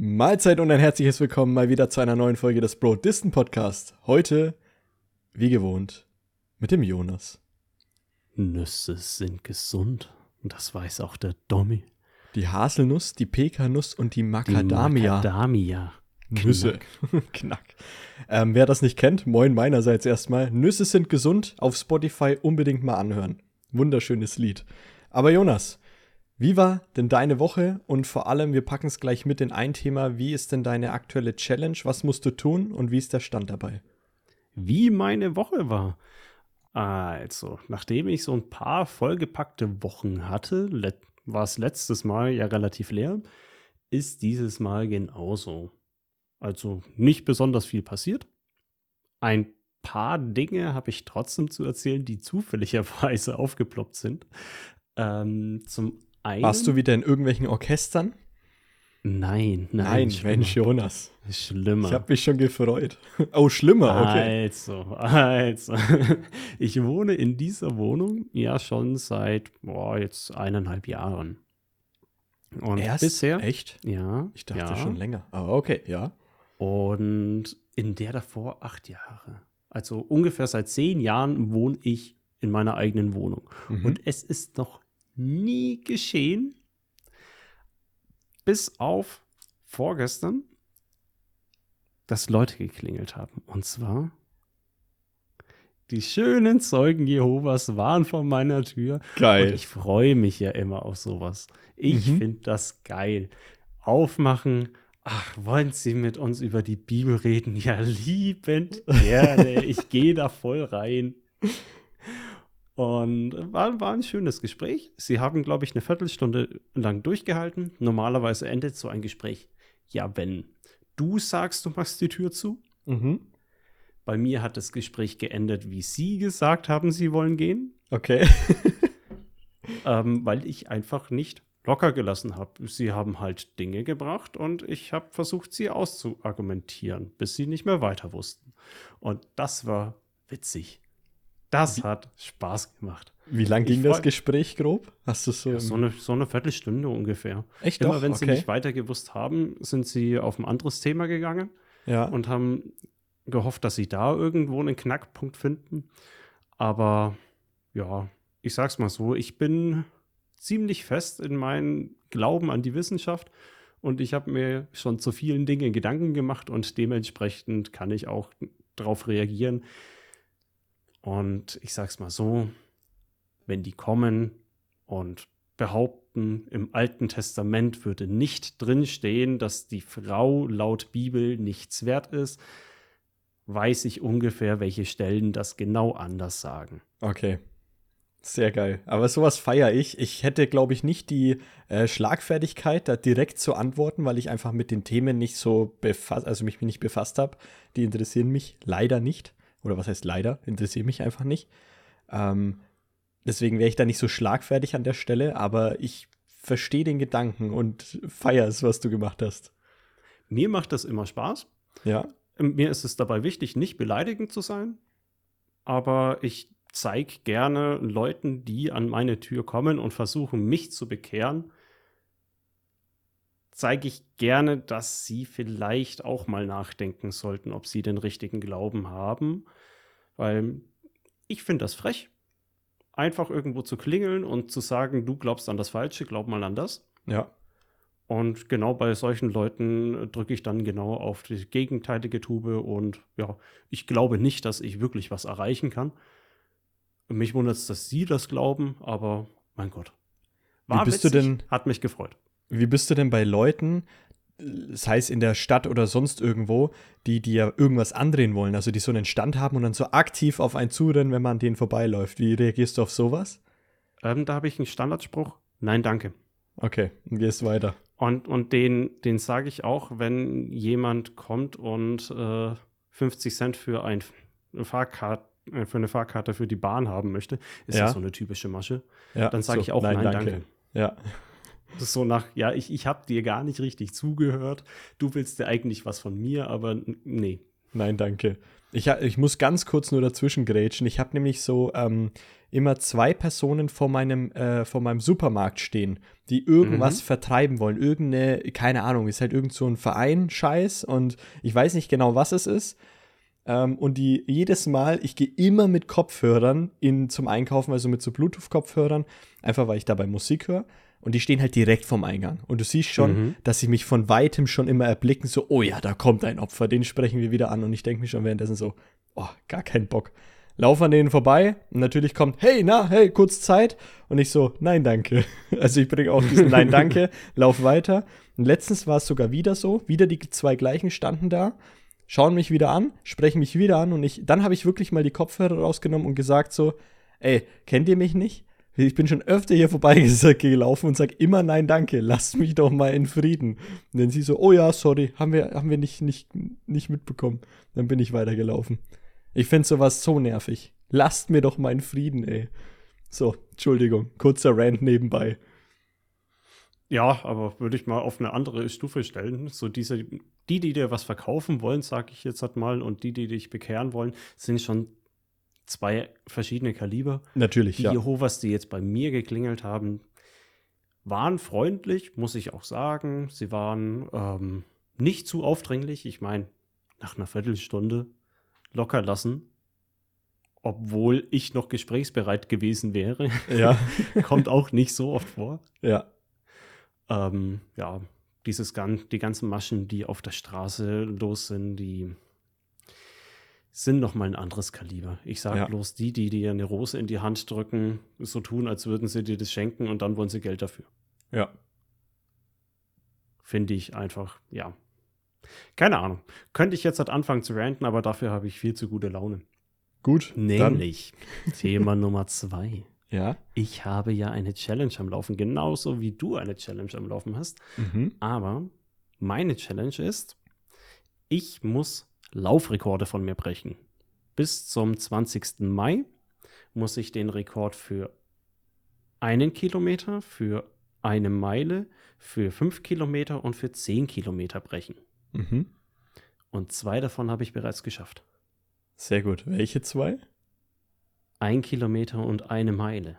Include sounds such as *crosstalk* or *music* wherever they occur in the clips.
Mahlzeit und ein herzliches Willkommen mal wieder zu einer neuen Folge des Bro Distant Podcast. Heute, wie gewohnt, mit dem Jonas. Nüsse sind gesund. Und das weiß auch der Dommy. Die Haselnuss, die Pekanuss und die Macadamia. Macadamia. Nüsse. *laughs* Knack. Ähm, wer das nicht kennt, moin meinerseits erstmal. Nüsse sind gesund. Auf Spotify unbedingt mal anhören. Wunderschönes Lied. Aber Jonas, wie war denn deine Woche? Und vor allem, wir packen es gleich mit in ein Thema. Wie ist denn deine aktuelle Challenge? Was musst du tun und wie ist der Stand dabei? Wie meine Woche war. Also, nachdem ich so ein paar vollgepackte Wochen hatte, war es letztes Mal ja relativ leer, ist dieses Mal genauso. Also nicht besonders viel passiert. Ein paar Dinge habe ich trotzdem zu erzählen, die zufälligerweise *laughs* aufgeploppt sind. Ähm, zum einen. Warst du wieder in irgendwelchen Orchestern? Nein, nein. Nein, Mensch, Jonas. Schlimmer. Ich habe mich schon gefreut. Oh, schlimmer, okay. Also, also. *laughs* Ich wohne in dieser Wohnung ja schon seit, boah, jetzt eineinhalb Jahren. Und Erst? bisher. Echt? Ja. Ich dachte ja. schon länger. Aber okay, ja. Und in der davor acht Jahre. Also ungefähr seit zehn Jahren wohne ich in meiner eigenen Wohnung. Mhm. Und es ist noch nie geschehen, bis auf vorgestern, dass Leute geklingelt haben. Und zwar die schönen Zeugen Jehovas waren vor meiner Tür. Geil. Und ich freue mich ja immer auf sowas. Ich mhm. finde das geil. Aufmachen. Ach, wollen Sie mit uns über die Bibel reden? Ja, liebend *laughs* gerne. ich gehe da voll rein. Und war, war ein schönes Gespräch. Sie haben, glaube ich, eine Viertelstunde lang durchgehalten. Normalerweise endet so ein Gespräch, ja, wenn du sagst, du machst die Tür zu. Mhm. Bei mir hat das Gespräch geendet, wie Sie gesagt haben, Sie wollen gehen. Okay. *laughs* ähm, weil ich einfach nicht locker gelassen habe. Sie haben halt Dinge gebracht und ich habe versucht, sie auszuargumentieren, bis sie nicht mehr weiter wussten. Und das war witzig. Das hat Spaß gemacht. Wie lang ging das Gespräch grob? Hast du so? Ja, so, eine, so eine Viertelstunde ungefähr. Echt? Immer doch? wenn okay. sie nicht weiter gewusst haben, sind sie auf ein anderes Thema gegangen ja. und haben gehofft, dass sie da irgendwo einen Knackpunkt finden. Aber ja, ich sag's mal so, ich bin ziemlich fest in meinem Glauben an die Wissenschaft und ich habe mir schon zu vielen Dingen Gedanken gemacht und dementsprechend kann ich auch darauf reagieren, und ich sag's mal so, wenn die kommen und behaupten, im Alten Testament würde nicht drinstehen, dass die Frau laut Bibel nichts wert ist, weiß ich ungefähr, welche Stellen das genau anders sagen. Okay. Sehr geil. Aber sowas feiere ich. Ich hätte, glaube ich, nicht die äh, Schlagfertigkeit, da direkt zu antworten, weil ich einfach mit den Themen nicht so befasst, also mich nicht befasst habe. Die interessieren mich leider nicht. Oder was heißt leider? Interessiert mich einfach nicht. Ähm, deswegen wäre ich da nicht so schlagfertig an der Stelle, aber ich verstehe den Gedanken und feiere es, was du gemacht hast. Mir macht das immer Spaß. Ja. Ähm, mir ist es dabei wichtig, nicht beleidigend zu sein, aber ich zeige gerne Leuten, die an meine Tür kommen und versuchen, mich zu bekehren, zeige ich gerne, dass sie vielleicht auch mal nachdenken sollten, ob sie den richtigen Glauben haben. Weil ich finde das frech, einfach irgendwo zu klingeln und zu sagen, du glaubst an das Falsche, glaub mal an das. Ja. Und genau bei solchen Leuten drücke ich dann genau auf die gegenteilige Tube und ja, ich glaube nicht, dass ich wirklich was erreichen kann. Mich wundert es, dass Sie das glauben, aber mein Gott. War Wie bist witzig, du denn? Hat mich gefreut. Wie bist du denn bei Leuten, sei es in der Stadt oder sonst irgendwo, die dir irgendwas andrehen wollen, also die so einen Stand haben und dann so aktiv auf einen zurennen, wenn man an denen vorbeiläuft? Wie reagierst du auf sowas? Ähm, da habe ich einen Standardspruch. Nein, danke. Okay, dann gehst weiter. Und, und den, den sage ich auch, wenn jemand kommt und äh, 50 Cent für ein Fahrkarte äh, für eine Fahrkarte für die Bahn haben möchte, ist ja. das so eine typische Masche. Ja, dann sage so, ich auch nein, nein danke. danke. Ja. Das ist so nach, ja, ich, ich habe dir gar nicht richtig zugehört. Du willst dir eigentlich was von mir, aber nee, Nein, danke. Ich, ich muss ganz kurz nur dazwischen grätschen. Ich habe nämlich so ähm, immer zwei Personen vor meinem, äh, vor meinem Supermarkt stehen, die irgendwas mhm. vertreiben wollen. Irgendeine, keine Ahnung, ist halt irgend so ein Verein, Scheiß und ich weiß nicht genau, was es ist. Ähm, und die jedes Mal, ich gehe immer mit Kopfhörern in, zum Einkaufen, also mit so Bluetooth-Kopfhörern, einfach weil ich dabei Musik höre. Und die stehen halt direkt vom Eingang. Und du siehst schon, mhm. dass sie mich von weitem schon immer erblicken, so, oh ja, da kommt ein Opfer, den sprechen wir wieder an. Und ich denke mir schon währenddessen so, oh, gar keinen Bock. Lauf an denen vorbei und natürlich kommt, hey, na, hey, kurz Zeit. Und ich so, nein, danke. *laughs* Also ich bringe auch diesen Nein, danke, *laughs* lauf weiter. Und letztens war es sogar wieder so, wieder die zwei gleichen standen da, schauen mich wieder an, sprechen mich wieder an und ich, dann habe ich wirklich mal die Kopfhörer rausgenommen und gesagt so, ey, kennt ihr mich nicht? Ich bin schon öfter hier vorbeigelaufen und sage immer nein, danke, lasst mich doch mal in Frieden. Und dann sie so, oh ja, sorry, haben wir, haben wir nicht, nicht, nicht mitbekommen. Dann bin ich weitergelaufen. Ich finde sowas so nervig. Lasst mir doch in Frieden, ey. So, Entschuldigung, kurzer Rant nebenbei. Ja, aber würde ich mal auf eine andere Stufe stellen. So diese, die, die dir was verkaufen wollen, sage ich jetzt halt mal, und die, die dich bekehren wollen, sind schon zwei verschiedene Kaliber. Natürlich, die ja. Jehovas, die jetzt bei mir geklingelt haben, waren freundlich, muss ich auch sagen. Sie waren ähm, nicht zu aufdringlich. Ich meine, nach einer Viertelstunde locker lassen, obwohl ich noch gesprächsbereit gewesen wäre. Ja. *laughs* Kommt auch nicht so oft vor. Ja. Ähm, ja, dieses, die ganzen Maschen, die auf der Straße los sind, die sind noch mal ein anderes Kaliber. Ich sage ja. bloß die, die dir eine Rose in die Hand drücken, so tun, als würden sie dir das schenken und dann wollen sie Geld dafür. Ja. Finde ich einfach, ja. Keine Ahnung. Könnte ich jetzt halt anfangen zu ranten, aber dafür habe ich viel zu gute Laune. Gut. Nämlich Thema *laughs* Nummer zwei. Ja. Ich habe ja eine Challenge am Laufen, genauso wie du eine Challenge am Laufen hast. Mhm. Aber meine Challenge ist, ich muss Laufrekorde von mir brechen. Bis zum 20. Mai muss ich den Rekord für einen Kilometer, für eine Meile, für fünf Kilometer und für zehn Kilometer brechen. Mhm. Und zwei davon habe ich bereits geschafft. Sehr gut. Welche zwei? Ein Kilometer und eine Meile.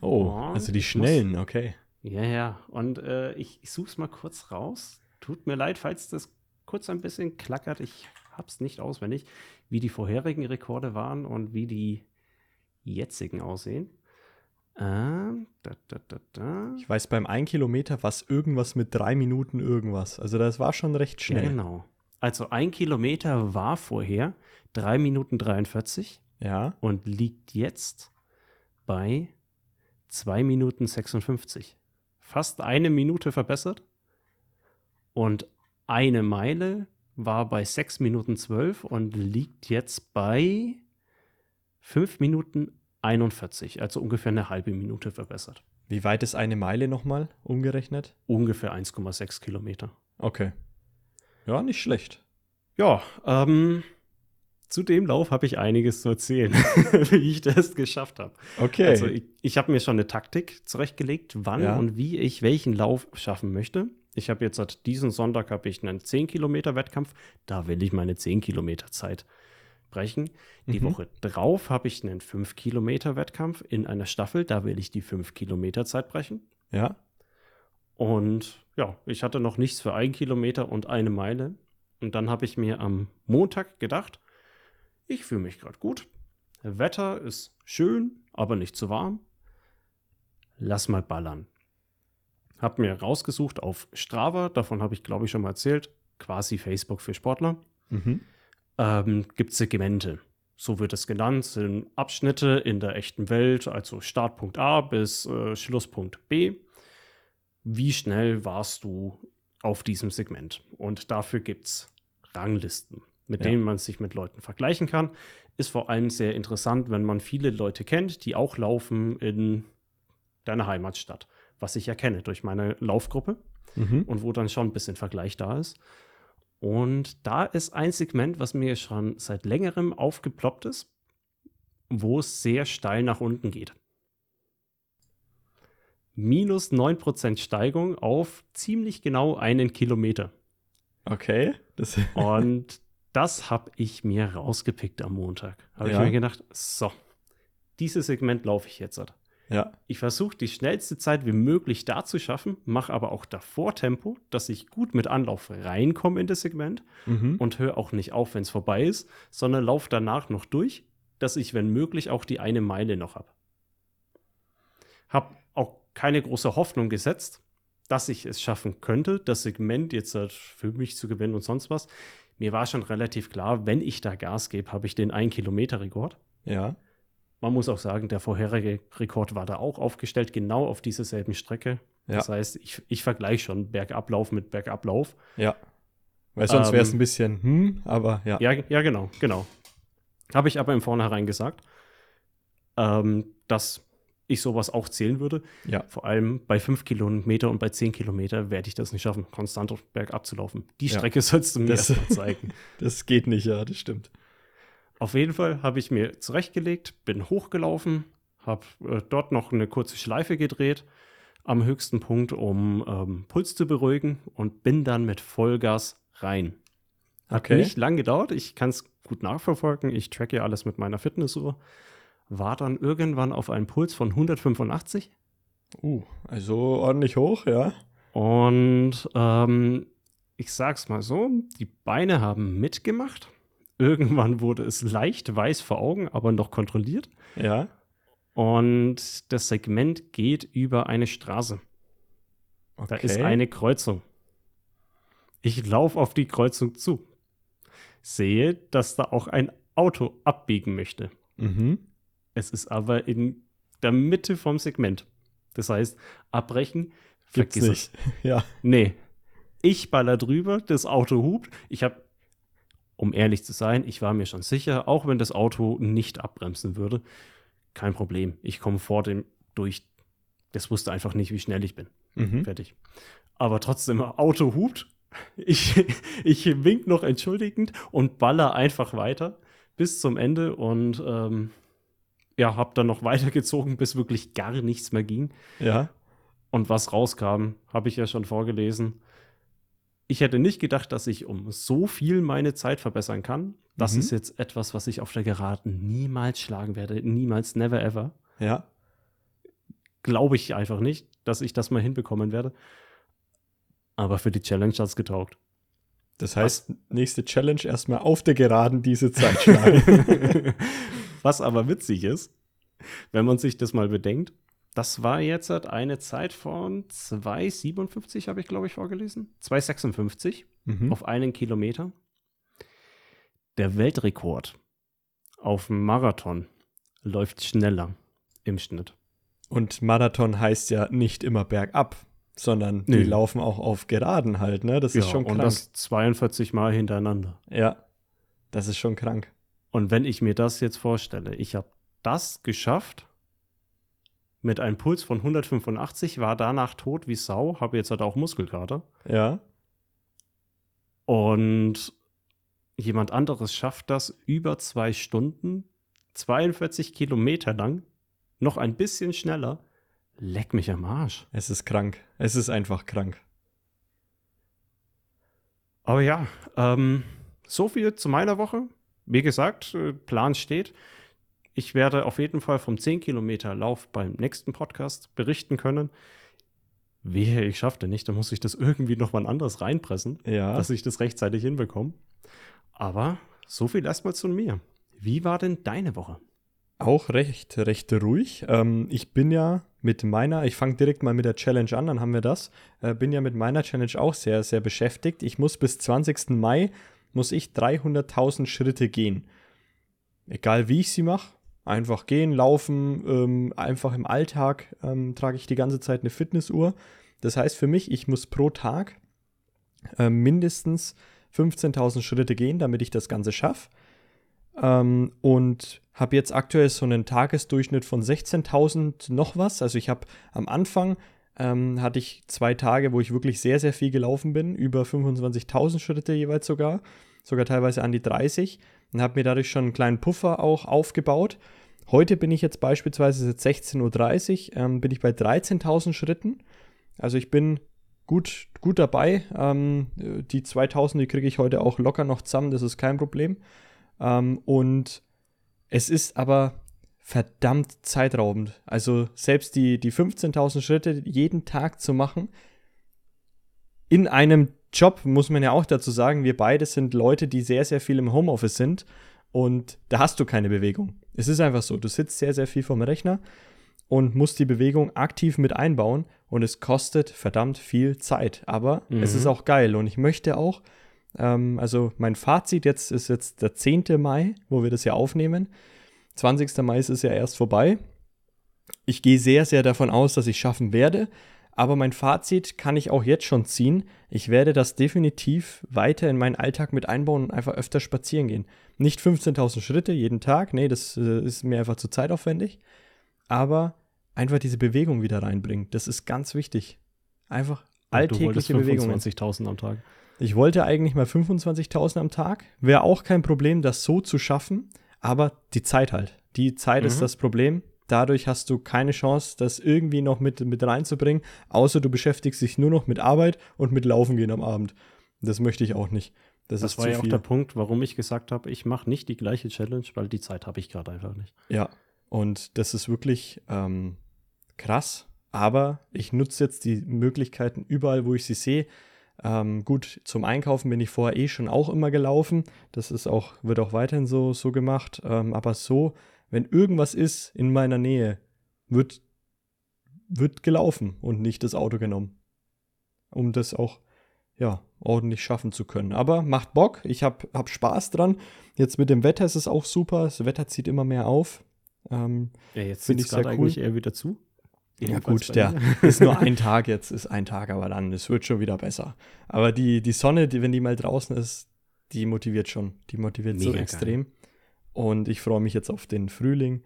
Oh, oh also die schnellen, muss, okay. Ja, ja. Und äh, ich, ich suche es mal kurz raus. Tut mir leid, falls das kurz ein bisschen klackert. Ich habe es nicht auswendig, wie die vorherigen Rekorde waren und wie die jetzigen aussehen. Ähm, da, da, da, ich weiß, beim 1 Kilometer war es irgendwas mit drei Minuten irgendwas. Also das war schon recht schnell. Genau. Also ein Kilometer war vorher 3 Minuten 43. Ja. Und liegt jetzt bei 2 Minuten 56. Fast eine Minute verbessert. Und eine Meile war bei 6 Minuten 12 und liegt jetzt bei 5 Minuten 41, also ungefähr eine halbe Minute verbessert. Wie weit ist eine Meile nochmal umgerechnet? Ungefähr 1,6 Kilometer. Okay. Ja, nicht schlecht. Ja, ähm, zu dem Lauf habe ich einiges zu erzählen, *laughs* wie ich das geschafft habe. Okay. Also ich, ich habe mir schon eine Taktik zurechtgelegt, wann ja. und wie ich welchen Lauf schaffen möchte. Ich habe jetzt seit diesem Sonntag habe ich einen 10 Kilometer Wettkampf. Da will ich meine 10 Kilometer Zeit brechen. Die mhm. Woche drauf habe ich einen 5 Kilometer Wettkampf in einer Staffel. Da will ich die 5 Kilometer Zeit brechen. Ja. Und ja, ich hatte noch nichts für ein Kilometer und eine Meile. Und dann habe ich mir am Montag gedacht, ich fühle mich gerade gut. Wetter ist schön, aber nicht zu warm. Lass mal ballern. Hab mir rausgesucht auf Strava, davon habe ich glaube ich schon mal erzählt, quasi Facebook für Sportler. Mhm. Ähm, gibt Segmente. So wird es genannt, sind Abschnitte in der echten Welt, also Startpunkt A bis äh, Schlusspunkt B. Wie schnell warst du auf diesem Segment? Und dafür gibt es Ranglisten, mit ja. denen man sich mit Leuten vergleichen kann. Ist vor allem sehr interessant, wenn man viele Leute kennt, die auch laufen in deiner Heimatstadt was ich erkenne durch meine Laufgruppe mhm. und wo dann schon ein bisschen Vergleich da ist. Und da ist ein Segment, was mir schon seit längerem aufgeploppt ist, wo es sehr steil nach unten geht. Minus 9% Steigung auf ziemlich genau einen Kilometer. Okay. *laughs* und das habe ich mir rausgepickt am Montag. Habe Ja. ich mir gedacht, so, dieses Segment laufe ich jetzt. Ja. Ich versuche die schnellste Zeit wie möglich da zu schaffen, mache aber auch davor Tempo, dass ich gut mit Anlauf reinkomme in das Segment Mhm. und höre auch nicht auf, wenn es vorbei ist, sondern laufe danach noch durch, dass ich, wenn möglich, auch die eine Meile noch habe. Habe auch keine große Hoffnung gesetzt, dass ich es schaffen könnte, das Segment jetzt halt für mich zu gewinnen und sonst was. Mir war schon relativ klar, wenn ich da Gas gebe, habe ich den 1-Kilometer-Rekord. Ja. Man muss auch sagen, der vorherige Rekord war da auch aufgestellt, genau auf dieser selben Strecke. Ja. Das heißt, ich, ich vergleiche schon Bergablauf mit Bergablauf. Ja. Weil sonst wäre es Ähm, ein bisschen, hm, aber ja. Ja, ja, genau, genau. Habe ich aber im Vornherein gesagt, ähm, dass ich sowas auch zählen würde. Ja. Vor allem bei 5 Kilometer und bei 10 Kilometer werde ich das nicht schaffen, konstant bergab zu laufen. Die Ja. Strecke sollst du mir Das- zeigen. *laughs* Das geht nicht, ja, das stimmt. Auf jeden Fall habe ich mir zurechtgelegt, bin hochgelaufen, habe äh, dort noch eine kurze Schleife gedreht am höchsten Punkt, um ähm, Puls zu beruhigen und bin dann mit Vollgas rein. Hat Okay. nicht lang gedauert, ich kann es gut nachverfolgen, ich tracke ja alles mit meiner Fitnessuhr. War dann irgendwann auf einen Puls von 185 Uh, also ordentlich hoch, ja. und ähm, ich sag's mal so, die Beine haben mitgemacht. Irgendwann wurde es leicht weiß vor Augen, aber noch kontrolliert. Ja. Und das Segment geht über eine Straße. Okay. Da ist eine Kreuzung. Ich laufe auf die Kreuzung zu. Sehe, dass da auch ein Auto abbiegen möchte. Mhm. Es ist aber in der Mitte vom Segment. Das heißt, abbrechen, Gibt's vergiss nicht. *laughs* Ja. es. Nee. Ich baller drüber, das Auto hupt. Ich habe, um ehrlich zu sein, ich war mir schon sicher, auch wenn das Auto nicht abbremsen würde, kein Problem. Ich komme vor dem durch. Das wusste einfach nicht, wie schnell ich bin. Mhm. Fertig. Aber trotzdem, Auto hupt. Ich, *laughs* ich wink noch entschuldigend und baller einfach weiter bis zum Ende und ähm, ja, hab dann noch *laughs* weitergezogen, bis wirklich gar nichts mehr ging. Ja. Und was rauskam, habe ich ja schon vorgelesen. Ich hätte nicht gedacht, dass ich um so viel meine Zeit verbessern kann. Das Mhm. ist jetzt etwas, was ich auf der Geraden niemals schlagen werde. Niemals, never ever. Ja. Glaube ich einfach nicht, dass ich das mal hinbekommen werde. Aber für die Challenge hat es getaugt. Das heißt, nächste Challenge erstmal auf der Geraden diese Zeit schlagen. *laughs* Was aber witzig ist, wenn man sich das mal bedenkt, das war jetzt eine Zeit von 2,57 habe ich, glaube ich, vorgelesen. 2,56 mhm. auf einen Kilometer. Der Weltrekord auf dem Marathon läuft schneller im Schnitt. Und Marathon heißt ja nicht immer bergab, sondern die Nee. laufen auch auf Geraden halt, ne? Das ist schon und krank. das 42 Mal hintereinander. ja. Das ist schon krank. Und wenn ich mir das jetzt vorstelle, ich habe das geschafft mit einem Puls von 185, war danach tot wie Sau, habe jetzt halt auch Muskelkater. Ja. Und jemand anderes schafft das über zwei Stunden, 42 Kilometer lang, noch ein bisschen schneller. Leck mich am Arsch. Es ist krank. Es ist einfach krank. Aber ja, ähm, so viel zu meiner Woche. Wie gesagt, äh, Plan steht. Ich werde auf jeden Fall vom 10 Kilometer Lauf beim nächsten Podcast berichten können. Wehe, ich schaffte nicht, dann muss ich das irgendwie noch mal anders reinpressen, Ja. dass ich das rechtzeitig hinbekomme. Aber so viel erstmal zu mir. Wie war denn deine Woche? Auch recht, recht ruhig. Ähm, ich bin ja mit meiner, ich fange direkt mal mit der Challenge an, dann haben wir das. Äh, bin ja mit meiner Challenge auch sehr, sehr beschäftigt. Ich muss bis 20. Mai, muss ich 300.000 Schritte gehen. Egal wie ich sie mache, einfach gehen, laufen, ähm, einfach im Alltag ähm, trage ich die ganze Zeit eine Fitnessuhr. Das heißt für mich, ich muss pro Tag äh, mindestens 15.000 Schritte gehen, damit ich das Ganze schaffe. Ähm, und habe jetzt aktuell so einen Tagesdurchschnitt von 16.000 noch was. Also ich habe am Anfang ähm, hatte ich zwei Tage, wo ich wirklich sehr, sehr viel gelaufen bin, über 25.000 Schritte jeweils sogar, sogar teilweise an die 30 und habe mir dadurch schon einen kleinen Puffer auch aufgebaut. Heute bin ich jetzt beispielsweise seit 16.30 Uhr, ähm, bin ich bei 13.000 Schritten. Also ich bin gut, gut dabei. Ähm, die 2000, die kriege ich heute auch locker noch zusammen, das ist kein Problem. Ähm, und es ist aber verdammt zeitraubend. Also selbst die, die 15.000 Schritte jeden Tag zu machen, in einem Job, muss man ja auch dazu sagen, wir beide sind Leute, die sehr, sehr viel im Homeoffice sind und da hast du keine Bewegung. Es ist einfach so, du sitzt sehr, sehr viel vom Rechner und musst die Bewegung aktiv mit einbauen und es kostet verdammt viel Zeit. Aber mhm. es ist auch geil und ich möchte auch, ähm, also mein Fazit jetzt ist jetzt der 10. Mai, wo wir das ja aufnehmen. 20. Mai ist es ja erst vorbei. Ich gehe sehr, sehr davon aus, dass ich schaffen werde. Aber mein Fazit kann ich auch jetzt schon ziehen. Ich werde das definitiv weiter in meinen Alltag mit einbauen und einfach öfter spazieren gehen. Nicht 15.000 Schritte jeden Tag, nee, das äh, ist mir einfach zu zeitaufwendig. Aber einfach diese Bewegung wieder reinbringen, das ist ganz wichtig. Einfach alltägliche Bewegung. 25.000 am Tag. Ich wollte eigentlich mal 25.000 am Tag. Wäre auch kein Problem, das so zu schaffen. Aber die Zeit halt. Die Zeit mhm. ist das Problem dadurch hast du keine Chance, das irgendwie noch mit, mit reinzubringen, außer du beschäftigst dich nur noch mit Arbeit und mit Laufen gehen am Abend. Das möchte ich auch nicht. Das, das war ja viel. auch der Punkt, warum ich gesagt habe, ich mache nicht die gleiche Challenge, weil die Zeit habe ich gerade einfach nicht. Ja, und das ist wirklich ähm, krass, aber ich nutze jetzt die Möglichkeiten überall, wo ich sie sehe. Ähm, gut, zum Einkaufen bin ich vorher eh schon auch immer gelaufen. Das ist auch, wird auch weiterhin so, so gemacht. Ähm, aber so wenn irgendwas ist in meiner Nähe, wird, wird gelaufen und nicht das Auto genommen. Um das auch, ja, ordentlich schaffen zu können. Aber macht Bock, ich habe hab Spaß dran. Jetzt mit dem Wetter ist es auch super. Das Wetter zieht immer mehr auf. Ähm, ja, jetzt finde ich es cool. eigentlich eher wieder zu. Ja gut, der *laughs* ist nur ein *laughs* Tag jetzt, ist ein Tag, aber dann, es wird schon wieder besser. Aber die, die Sonne, die, wenn die mal draußen ist, die motiviert schon. Die motiviert Mega so extrem. Geil. Und ich freue mich jetzt auf den Frühling,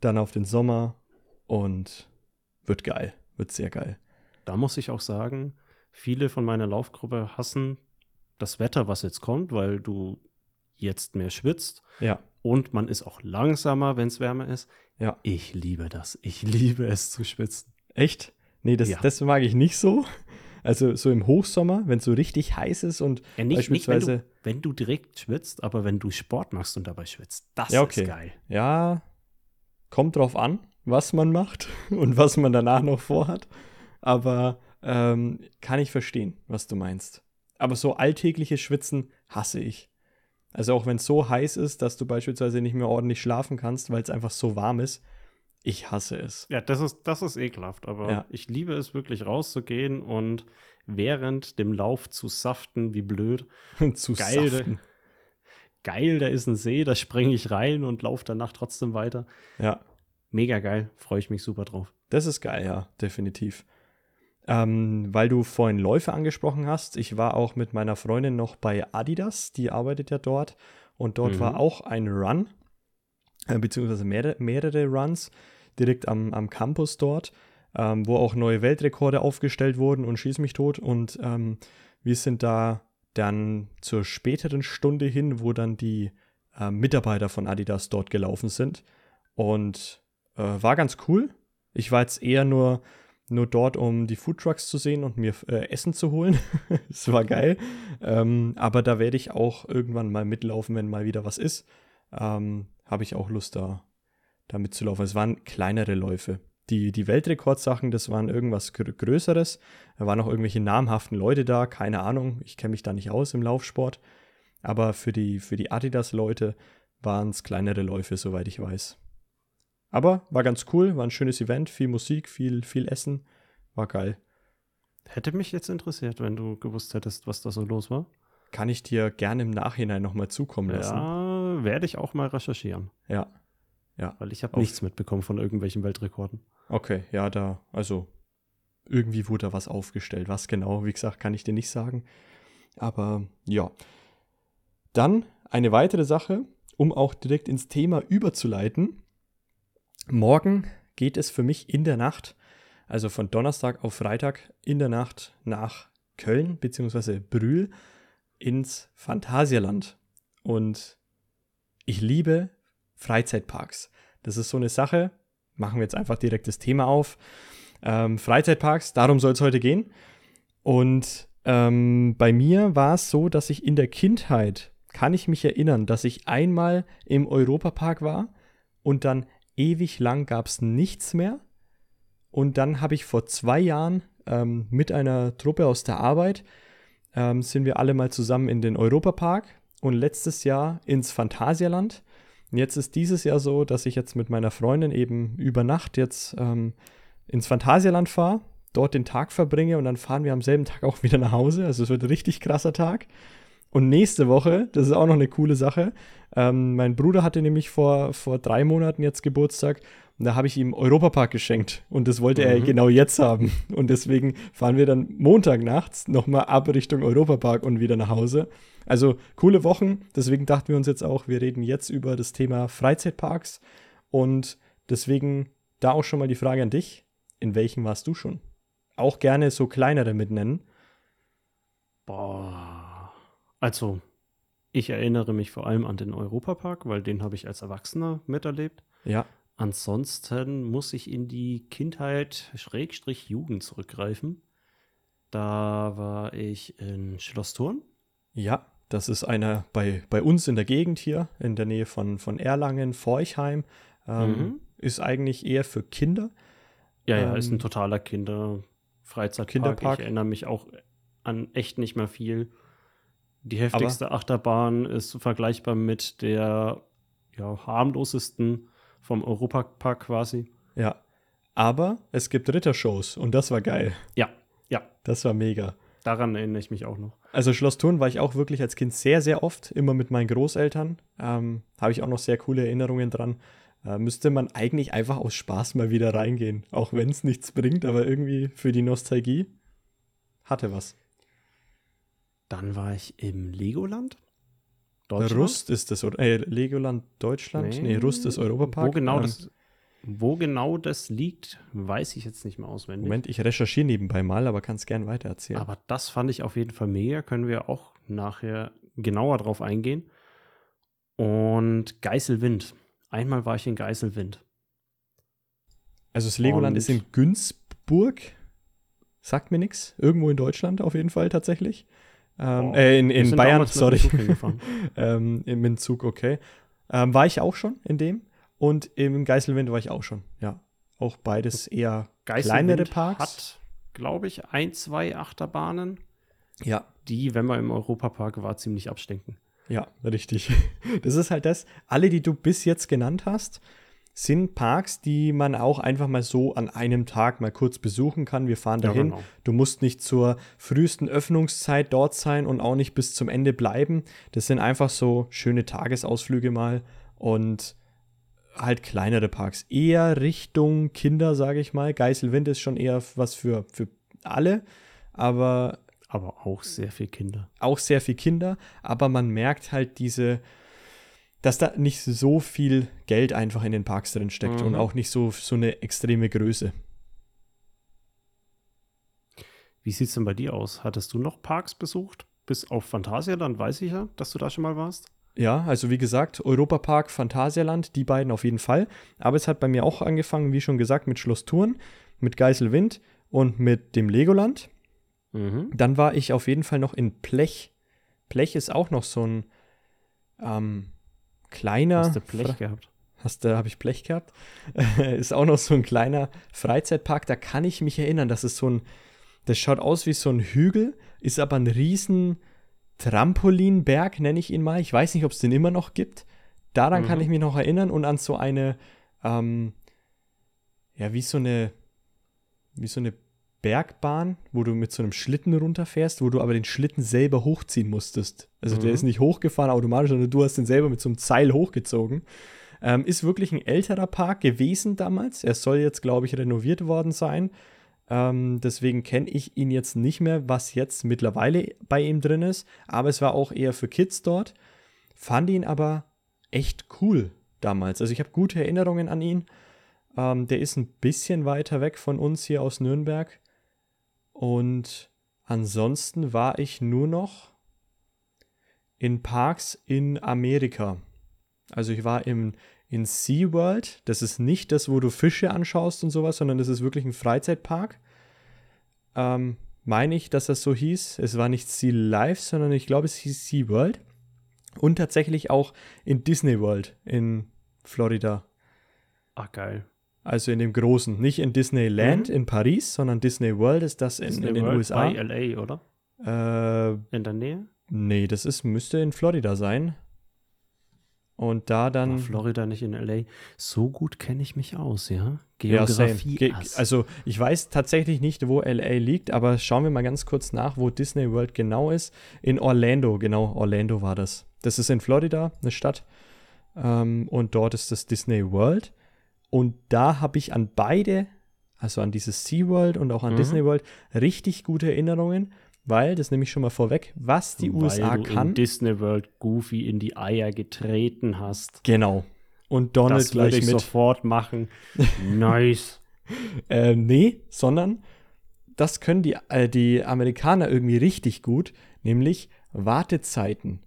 dann auf den Sommer und wird geil, wird sehr geil. Da muss ich auch sagen, viele von meiner Laufgruppe hassen das Wetter, was jetzt kommt, weil du jetzt mehr schwitzt. Ja. Und man ist auch langsamer, wenn es wärmer ist. Ja. Ich liebe das. Ich liebe es zu schwitzen. Echt? Nee, das, ja. das mag ich nicht so. Also so im Hochsommer, wenn es so richtig heiß ist und ja, nicht, beispielsweise. Nicht, wenn, du, wenn, du, direkt schwitzt, aber wenn du Sport machst und dabei schwitzt, das ja, okay. ist geil. Ja, kommt drauf an, was man macht *laughs* und was man danach noch vorhat. Aber ähm, kann ich verstehen, was du meinst. Aber so alltägliches Schwitzen hasse ich. Also auch wenn es so heiß ist, dass du beispielsweise nicht mehr ordentlich schlafen kannst, weil es einfach so warm ist, ich hasse es. Ja, das ist, das ist ekelhaft, aber ja. ich liebe es wirklich rauszugehen und während dem Lauf zu saften, wie blöd. *laughs* zu geil, saften. Geil, da ist ein See, da springe ich rein und laufe danach trotzdem weiter. Ja. Mega geil, freue ich mich super drauf. Das ist geil, ja, definitiv. Ähm, weil du vorhin Läufe angesprochen hast, ich war auch mit meiner Freundin noch bei Adidas, die arbeitet ja dort. Und dort mhm. war auch ein Run, äh, beziehungsweise mehrere, mehrere Runs direkt am, am Campus dort, ähm, wo auch neue Weltrekorde aufgestellt wurden und schieß mich tot. Und ähm, wir sind da dann zur späteren Stunde hin, wo dann die äh, Mitarbeiter von Adidas dort gelaufen sind. Und äh, war ganz cool. Ich war jetzt eher nur, nur dort, um die Foodtrucks zu sehen und mir äh, Essen zu holen. *laughs* Es war geil. Ähm, aber da werde ich auch irgendwann mal mitlaufen, wenn mal wieder was ist. Ähm, Habe ich auch Lust da da mitzulaufen. Es waren kleinere Läufe. Die, die Weltrekordsachen, das waren irgendwas Größeres. Da waren auch irgendwelche namhaften Leute da, keine Ahnung. Ich kenne mich da nicht aus im Laufsport. Aber für die, für die Adidas-Leute waren es kleinere Läufe, soweit ich weiß. Aber war ganz cool, war ein schönes Event, viel Musik, viel, viel Essen. War geil. Hätte mich jetzt interessiert, wenn du gewusst hättest, was da so los war. Kann ich dir gerne im Nachhinein nochmal zukommen lassen. Ja, werde ich auch mal recherchieren. Ja, ja. Weil ich habe nichts mitbekommen von irgendwelchen Weltrekorden. Okay, ja, da, also irgendwie wurde da was aufgestellt. Was genau, wie gesagt, kann ich dir nicht sagen. Aber ja. Dann eine weitere Sache, um auch direkt ins Thema überzuleiten. Morgen geht es für mich in der Nacht, also von Donnerstag auf Freitag in der Nacht nach Köln bzw. Brühl ins Phantasialand. Und ich liebe Freizeitparks. Das ist so eine Sache. Machen wir jetzt einfach direkt das Thema auf. Ähm, Freizeitparks, darum soll es heute gehen. Und ähm, bei mir war es so, dass ich in der Kindheit, kann ich mich erinnern, dass ich einmal im Europapark war und dann ewig lang gab es nichts mehr. Und dann habe ich vor zwei Jahren ähm, mit einer Truppe aus der Arbeit, ähm, sind wir alle mal zusammen in den Europapark und letztes Jahr ins Phantasialand. Und jetzt ist dieses Jahr so, dass ich jetzt mit meiner Freundin eben über Nacht jetzt ähm, ins Phantasialand fahre dort den Tag verbringe und dann fahren wir am selben Tag auch wieder nach Hause. Also es wird ein richtig krasser Tag. Und nächste Woche, das ist auch noch eine coole Sache, ähm, mein Bruder hatte nämlich vor, vor drei Monaten jetzt Geburtstag und da habe ich ihm Europapark geschenkt und das wollte mhm. er genau jetzt haben. Und deswegen fahren wir dann Montag nachts nochmal ab Richtung Europapark und wieder nach Hause. Also coole Wochen, deswegen dachten wir uns jetzt auch, wir reden jetzt über das Thema Freizeitparks und deswegen da auch schon mal die Frage an dich, in welchen warst du schon? auch gerne so kleinere mit nennen. Boah. Also, ich erinnere mich vor allem an den Europapark, weil den habe ich als Erwachsener miterlebt. Ja. Ansonsten muss ich in die Kindheit, Schrägstrich Jugend zurückgreifen. Da war ich in Schloss Thurn. Ja, das ist einer bei, bei uns in der Gegend hier, in der Nähe von, von Erlangen, Forchheim. Ähm, mhm. Ist eigentlich eher für Kinder. Ja, ja, ähm, ist ein ähm, totaler Kinder, Freizeitpark. Kinderpark. Ich erinnere mich auch an echt nicht mehr viel. Die heftigste Aber Achterbahn ist vergleichbar mit der ja, harmlosesten vom Europapark quasi. Ja. Aber es gibt Rittershows und das war geil. Ja, ja. Das war mega. Daran erinnere ich mich auch noch. Also Schloss Thurn war ich auch wirklich als Kind sehr, sehr oft, immer mit meinen Großeltern. Ähm, Habe ich auch noch sehr coole Erinnerungen dran. Äh, müsste man eigentlich einfach aus Spaß mal wieder reingehen. Auch wenn es nichts bringt, aber irgendwie für die Nostalgie hatte was. Dann war ich im Legoland. Deutschland? Rust ist das, oder? Äh, Legoland Deutschland? Nee, nee Rust ist Europapark. Wo genau, ähm, das, wo genau das liegt, weiß ich jetzt nicht mehr auswendig. Moment, ich recherchiere nebenbei mal, aber kann es gern weitererzählen. Aber das fand ich auf jeden Fall mega. Können wir auch nachher genauer drauf eingehen. Und Geißelwind. Einmal war ich in Geiselwind. Also das Legoland Und ist in Günzburg. Sagt mir nichts. Irgendwo in Deutschland auf jeden Fall tatsächlich. Ähm, oh, äh, in, in Bayern, sorry. *laughs* ähm, Im Zug, okay. Ähm, war ich auch schon in dem. Und im Geiselwind war ich auch schon, ja. Auch beides eher kleinere Parks. Hat, glaube ich, ein, zwei Achterbahnen. Ja. Die, wenn man im Europapark war, ziemlich abstinken. Ja, richtig. *laughs* Das ist halt das. Alle, die du bis jetzt genannt hast, sind Parks, die man auch einfach mal so an einem Tag mal kurz besuchen kann. Wir fahren dahin. Ja, genau. Du musst nicht zur frühesten Öffnungszeit dort sein und auch nicht bis zum Ende bleiben. Das sind einfach so schöne Tagesausflüge mal und halt kleinere Parks. Eher Richtung Kinder, sage ich mal. Geiselwind ist schon eher was für, für alle. Aber aber auch sehr viel Kinder. Auch sehr viel Kinder, aber man merkt halt diese, dass da nicht so viel Geld einfach in den Parks drin steckt mhm. und auch nicht so, so eine extreme Größe. Wie sieht es denn bei dir aus? Hattest du noch Parks besucht? Bis auf Phantasialand weiß ich ja, dass du da schon mal warst. Ja, also wie gesagt, Europapark, Phantasialand, die beiden auf jeden Fall. Aber es hat bei mir auch angefangen, wie schon gesagt, mit Schloss Thurn, mit Geiselwind und mit dem Legoland. Mhm. Dann war ich auf jeden Fall noch in Plech. Plech ist auch noch so ein ähm, kleiner. Hast du Plech Fra gehabt? Hast du, habe ich Plech gehabt? *laughs* ist auch noch so ein kleiner Freizeitpark. Da kann ich mich erinnern, das ist so ein, das schaut aus wie so ein Hügel, ist aber ein riesen Trampolinberg, nenne ich ihn mal. Ich weiß nicht, ob es den immer noch gibt. Daran mhm. kann ich mich noch erinnern und an so eine, ähm, ja, wie so eine, wie so eine Bergbahn, wo du mit so einem Schlitten runterfährst, wo du aber den Schlitten selber hochziehen musstest. Also mhm. der ist nicht hochgefahren automatisch, sondern du hast den selber mit so einem Seil hochgezogen. Ähm, ist wirklich ein älterer Park gewesen damals. Er soll jetzt, glaube ich, renoviert worden sein. Ähm, deswegen kenne ich ihn jetzt nicht mehr, was jetzt mittlerweile bei ihm drin ist. Aber es war auch eher für Kids dort. Fand ihn aber echt cool damals. Also ich habe gute Erinnerungen an ihn. Ähm, der ist ein bisschen weiter weg von uns hier aus Nürnberg. Und ansonsten war ich nur noch in Parks in Amerika. Also ich war im, in SeaWorld. Das ist nicht das, wo du Fische anschaust und sowas, sondern das ist wirklich ein Freizeitpark. Ähm, meine ich, dass das so hieß. Es war nicht Sea Life, sondern ich glaube, es hieß Sea World. Und tatsächlich auch in Disney World in Florida. Ach, geil. Also in dem großen, nicht in Disneyland Mhm. in Paris, sondern Disney World ist das in, Disney in den World USA. Bei LA, oder? Äh, In der Nähe? nee, das ist, müsste in Florida sein. Und da War dann. Florida nicht in LA. So gut kenne ich mich aus, ja? Ja. Geografie. Ge also ich weiß tatsächlich nicht, wo LA liegt, aber schauen wir mal ganz kurz nach, wo Disney World genau ist. In Orlando, genau, Orlando war das. Das ist in Florida, eine Stadt. Ähm, und dort ist das Disney World. Und da habe ich an beide, also an dieses SeaWorld und auch an Mhm. Disney World, richtig gute Erinnerungen, weil, das nehme ich schon mal vorweg, was die Weil USA du kann. in Disney World Goofy in die Eier getreten hast. Genau. Und Donald das gleich ich mit. sofort machen. *laughs* nice. Äh, nee, sondern das können die, äh, die Amerikaner irgendwie richtig gut, nämlich Wartezeiten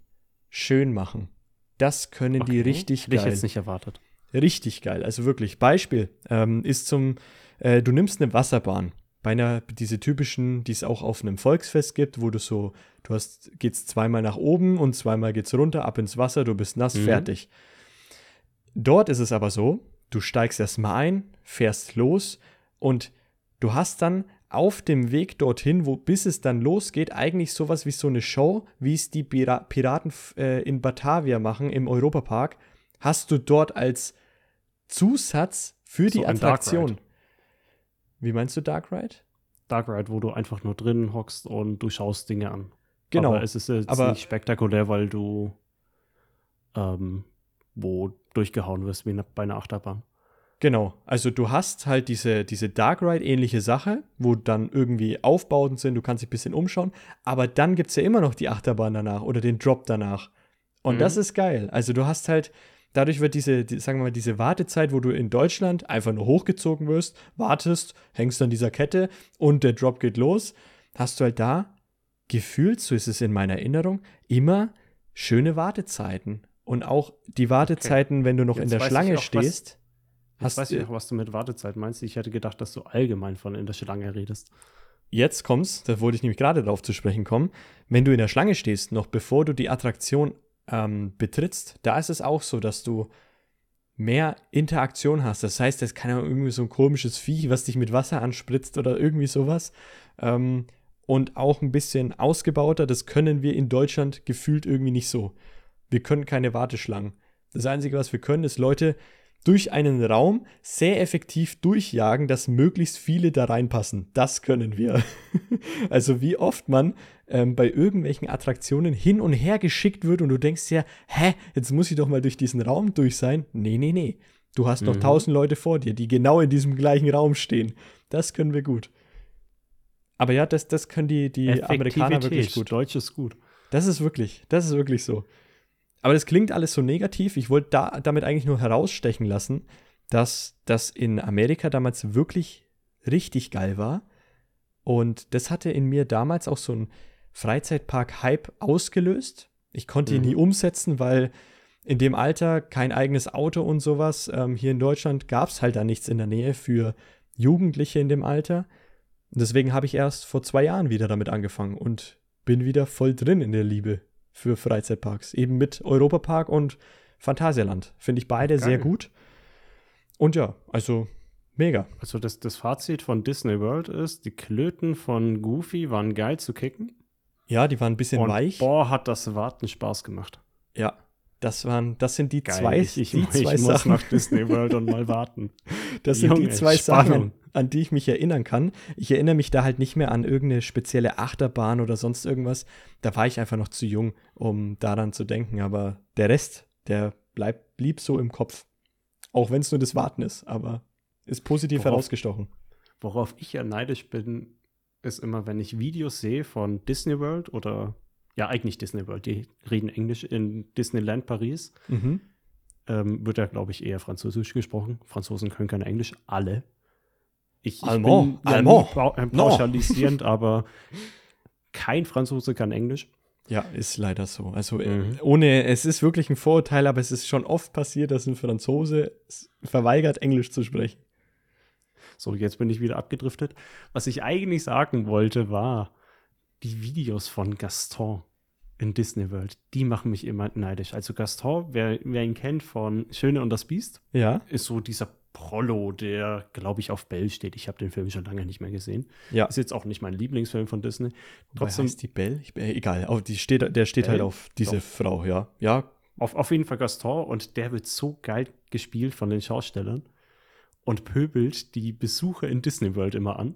schön machen. Das können die Okay. richtig Hätte ich geil. jetzt nicht erwartet. Richtig geil. Also wirklich. Beispiel ähm, ist zum, äh, du nimmst eine Wasserbahn. Bei einer, diese typischen, die es auch auf einem Volksfest gibt, wo du so, du hast, geht's zweimal nach oben und zweimal geht's runter, ab ins Wasser, du bist nass, Mhm. fertig. Dort ist es aber so, du steigst erstmal ein, fährst los und du hast dann auf dem Weg dorthin, wo bis es dann losgeht, eigentlich sowas wie so eine Show, wie es die Pira Piraten äh, in Batavia machen im Europapark, hast du dort als Zusatz für So die Attraktion. Wie meinst du Dark Ride? Dark Ride, wo du einfach nur drin hockst und du schaust Dinge an. Genau. Aber es ist jetzt Aber- nicht spektakulär, weil du ähm, wo durchgehauen wirst wie bei einer Achterbahn. Genau, also du hast halt diese, diese Dark Ride-ähnliche Sache, wo dann irgendwie Aufbauten sind, du kannst dich ein bisschen umschauen, aber dann gibt es ja immer noch die Achterbahn danach oder den Drop danach. Und Mhm. das ist geil. Also du hast halt, dadurch wird diese, die, sagen wir mal, diese Wartezeit, wo du in Deutschland einfach nur hochgezogen wirst, wartest, hängst an dieser Kette und der Drop geht los, hast du halt da gefühlt, so ist es in meiner Erinnerung, immer schöne Wartezeiten. Und auch die Wartezeiten, wenn du noch in Jetzt der weiß ich Schlange auch, stehst. Hast weiß ich auch, was du mit Wartezeit meinst. Ich hätte gedacht, dass du allgemein von in der Schlange redest. Jetzt kommt's, da wollte ich nämlich gerade darauf zu sprechen kommen. Wenn du in der Schlange stehst, noch bevor du die Attraktion ähm, betrittst, da ist es auch so, dass du mehr Interaktion hast. Das heißt, es kann ja irgendwie so ein komisches Viech, was dich mit Wasser anspritzt oder irgendwie sowas. Ähm, und auch ein bisschen ausgebauter. Das können wir in Deutschland gefühlt irgendwie nicht so. Wir können keine Warteschlangen. Das Einzige, was wir können, ist Leute durch einen Raum sehr effektiv durchjagen, dass möglichst viele da reinpassen. Das können wir. *laughs* also wie oft man ähm, bei irgendwelchen Attraktionen hin und her geschickt wird und du denkst ja, hä, jetzt muss ich doch mal durch diesen Raum durch sein. Nee, nee, nee. Du hast noch Mhm. tausend Leute vor dir, die genau in diesem gleichen Raum stehen. Das können wir gut. Aber ja, das, das können die, die Amerikaner wirklich gut. Deutsch ist gut. Das ist wirklich, das ist wirklich so. Aber das klingt alles so negativ. Ich wollte da, damit eigentlich nur herausstechen lassen, dass das in Amerika damals wirklich richtig geil war. Und das hatte in mir damals auch so ein Freizeitpark-Hype ausgelöst. Ich konnte ihn Mhm. nie umsetzen, weil in dem Alter kein eigenes Auto und sowas. Ähm, hier in Deutschland gab es halt da nichts in der Nähe für Jugendliche in dem Alter. Und deswegen habe ich erst vor zwei Jahren wieder damit angefangen und bin wieder voll drin in der Liebe für Freizeitparks. Eben mit Europapark und Phantasialand. Finde ich beide Geil. sehr gut. Und ja, also mega. Also das, das Fazit von Disney World ist, die Klöten von Goofy waren geil zu kicken. Ja, die waren ein bisschen und weich. boah, hat das Warten Spaß gemacht. Ja, das waren, das sind die Geil. zwei, ich, ich, die ich zwei muss Sachen. nach Disney World und mal warten. *laughs* Das sind die Junge, zwei Spannung. Sachen, an die ich mich erinnern kann. Ich erinnere mich da halt nicht mehr an irgendeine spezielle Achterbahn oder sonst irgendwas. Da war ich einfach noch zu jung, um daran zu denken. Aber der Rest, der bleibt, blieb so im Kopf. Auch wenn es nur das Warten ist, aber ist positiv Worauf- herausgestochen. Worauf ich ja neidisch bin, ist immer, wenn ich Videos sehe von Disney World oder ja, eigentlich Disney World, die reden Englisch in Disneyland Paris. Mhm. Ähm, wird ja, glaube ich, eher Französisch gesprochen. Franzosen können kein Englisch, alle. Ich, ich Allemand, bin ja Allemand. nie pau- äh, No. pauschalisierend, aber kein Franzose kann Englisch. Ja, ist leider so. Also äh, Mhm. ohne, es ist wirklich ein Vorurteil, aber es ist schon oft passiert, dass ein Franzose verweigert, Englisch zu sprechen. So, jetzt bin ich wieder abgedriftet. Was ich eigentlich sagen wollte, war die Videos von Gaston in Disney World. Die machen mich immer neidisch. Also Gaston, wer, wer ihn kennt von Schöne und das Biest, Ja. ist so dieser Prollo, der, glaube ich, auf Bell steht. Ich habe den Film schon lange nicht mehr gesehen. Ja. Ist jetzt auch nicht mein Lieblingsfilm von Disney. Trotzdem heißt die Belle? Ich, äh, egal, auf die steht, der steht halt Belle? auf diese Doch. Frau, ja. Ja, Auf, auf jeden Fall Gaston und der wird so geil gespielt von den Schaustellern und pöbelt die Besucher in Disney World immer an,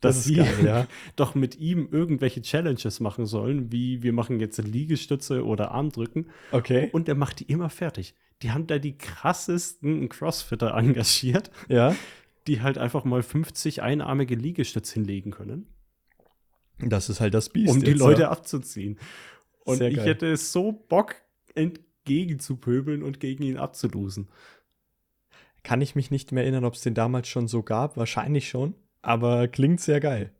dass ist sie geil, ja. doch mit ihm irgendwelche Challenges machen sollen, wie wir machen jetzt Liegestütze oder Armdrücken okay. und er macht die immer fertig. Die haben da die krassesten Crossfitter engagiert, Ja. die halt einfach mal 50 einarmige Liegestütze hinlegen können, Das ist halt das Biest. um die jetzt, Leute ja. abzuziehen. Und Sehr ich geil. hätte so Bock, entgegenzupöbeln und gegen ihn abzulosen. Kann ich mich nicht mehr erinnern, ob es den damals schon so gab. Wahrscheinlich schon. Aber klingt sehr geil.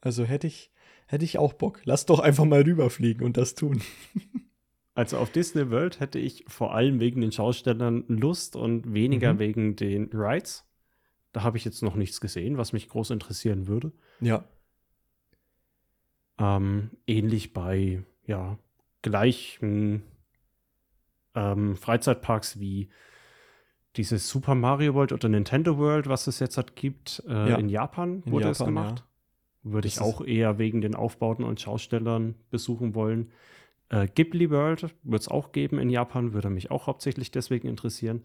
Also hätte ich, hätte ich auch Bock. Lass doch einfach mal rüberfliegen und das tun. *laughs* Also auf Disney World hätte ich vor allem wegen den Schaustellern Lust und weniger Mhm. wegen den Rides. Da habe ich jetzt noch nichts gesehen, was mich groß interessieren würde. Ja. Ähm, ähnlich bei, ja, gleichen ähm, Freizeitparks wie dieses Super Mario World oder Nintendo World, was es jetzt halt gibt. Äh, Ja. In Japan In wurde es Japan, gemacht. Würde Das ich auch eher wegen den Aufbauten und Schaustellern besuchen wollen. Äh, Ghibli World wird es auch geben in Japan, würde mich auch hauptsächlich deswegen interessieren.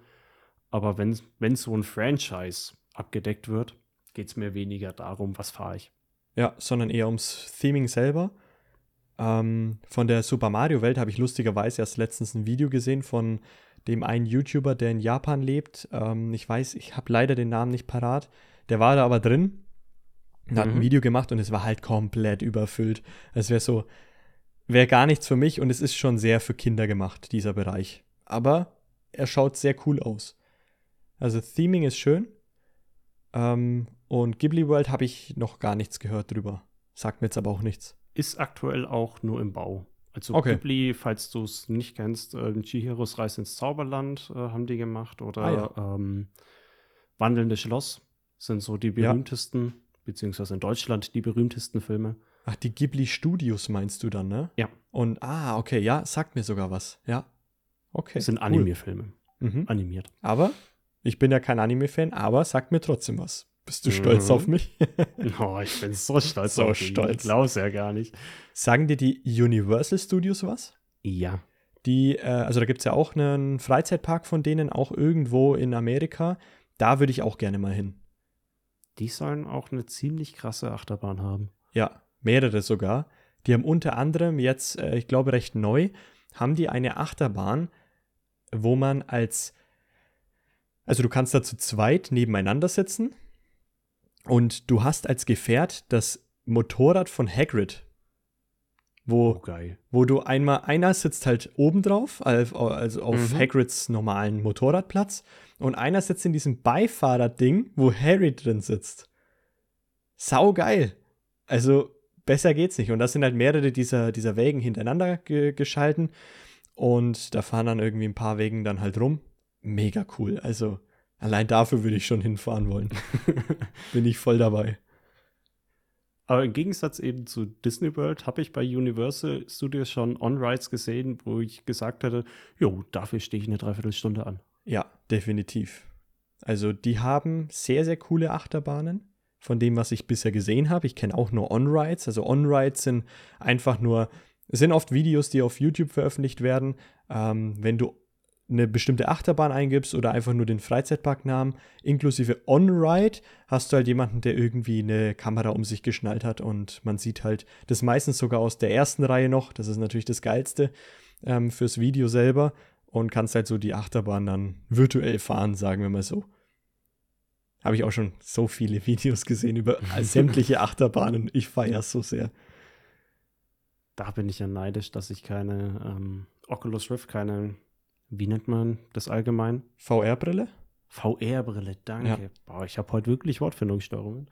Aber wenn, wenn so ein Franchise abgedeckt wird, geht es mir weniger darum, was fahre ich. Ja, sondern eher ums Theming selber. Ähm, von der Super Mario Welt habe ich lustigerweise erst letztens ein Video gesehen von dem einen YouTuber, der in Japan lebt. Ähm, ich weiß, ich habe leider den Namen nicht parat. Der war da aber drin und hat ein Mhm. Video gemacht und es war halt komplett überfüllt. Es wäre so, wäre gar nichts für mich und es ist schon sehr für Kinder gemacht, dieser Bereich. Aber er schaut sehr cool aus. Also Theming ist schön. Ähm, und Ghibli World habe ich noch gar nichts gehört drüber. Sagt mir jetzt aber auch nichts. Ist aktuell auch nur im Bau. Also Okay. Ghibli, falls du es nicht kennst, äh, Chihiros Reise ins Zauberland äh, haben die gemacht oder ähm, Wandelnde Schloss sind so die Ja. berühmtesten, beziehungsweise in Deutschland die berühmtesten Filme. Ach, die Ghibli Studios meinst du dann, ne? Ja. Und, ah, okay, ja, sagt mir sogar was. Ja. Okay. Das sind cool. Anime-Filme, Mhm. animiert. Aber, ich bin ja kein Anime-Fan, aber sagt mir trotzdem was. Bist du stolz Mhm. auf mich? *laughs* Oh, ich bin so stolz So auf dich. stolz. Ich glaub's ja gar nicht. Sagen dir die Universal Studios was? Ja. Die, äh, also da gibt es ja auch einen Freizeitpark von denen, auch irgendwo in Amerika. Da würde ich auch gerne mal hin. Die sollen auch eine ziemlich krasse Achterbahn haben. Ja, mehrere sogar. Die haben unter anderem jetzt, äh, ich glaube recht neu, haben die eine Achterbahn, wo man als, also du kannst da zu zweit nebeneinander sitzen und du hast als Gefährt das Motorrad von Hagrid, wo Oh, geil. wo du einmal, einer sitzt halt oben drauf, also also auf Mhm. Hagrids normalen Motorradplatz, und einer sitzt in diesem Beifahrerding, wo Harry drin sitzt. Sau geil. Also besser geht's nicht. Und das sind halt mehrere dieser, dieser Wägen hintereinander ge geschalten. Und da fahren dann irgendwie ein paar Wägen dann halt rum. Mega cool. Also allein dafür würde ich schon hinfahren wollen. *laughs* Bin ich voll dabei. Aber im Gegensatz eben zu Disney World habe ich bei Universal Studios schon On-Rides gesehen, wo ich gesagt hätte, jo, dafür stehe ich eine Dreiviertelstunde an. Ja, definitiv. Also die haben sehr, sehr coole Achterbahnen von dem, was ich bisher gesehen habe. Ich kenne auch nur On-Rides. Also On-Rides sind einfach nur, es sind oft Videos, die auf YouTube veröffentlicht werden. Ähm, wenn du eine bestimmte Achterbahn eingibst oder einfach nur den Freizeitparknamen inklusive On-Ride, hast du halt jemanden, der irgendwie eine Kamera um sich geschnallt hat und man sieht halt das meistens sogar aus der ersten Reihe noch. Das ist natürlich das Geilste ähm, fürs Video selber und kannst halt so die Achterbahn dann virtuell fahren, sagen wir mal so. Habe ich auch schon so viele *laughs* Videos gesehen über *laughs* sämtliche Achterbahnen. Ich feiere es so sehr. Da bin ich ja neidisch, dass ich keine ähm, Oculus Rift, keine, wie nennt man das allgemein? VR-Brille? VR-Brille, danke. Ja. Boah, ich habe heute wirklich Wortfindungsstörungen.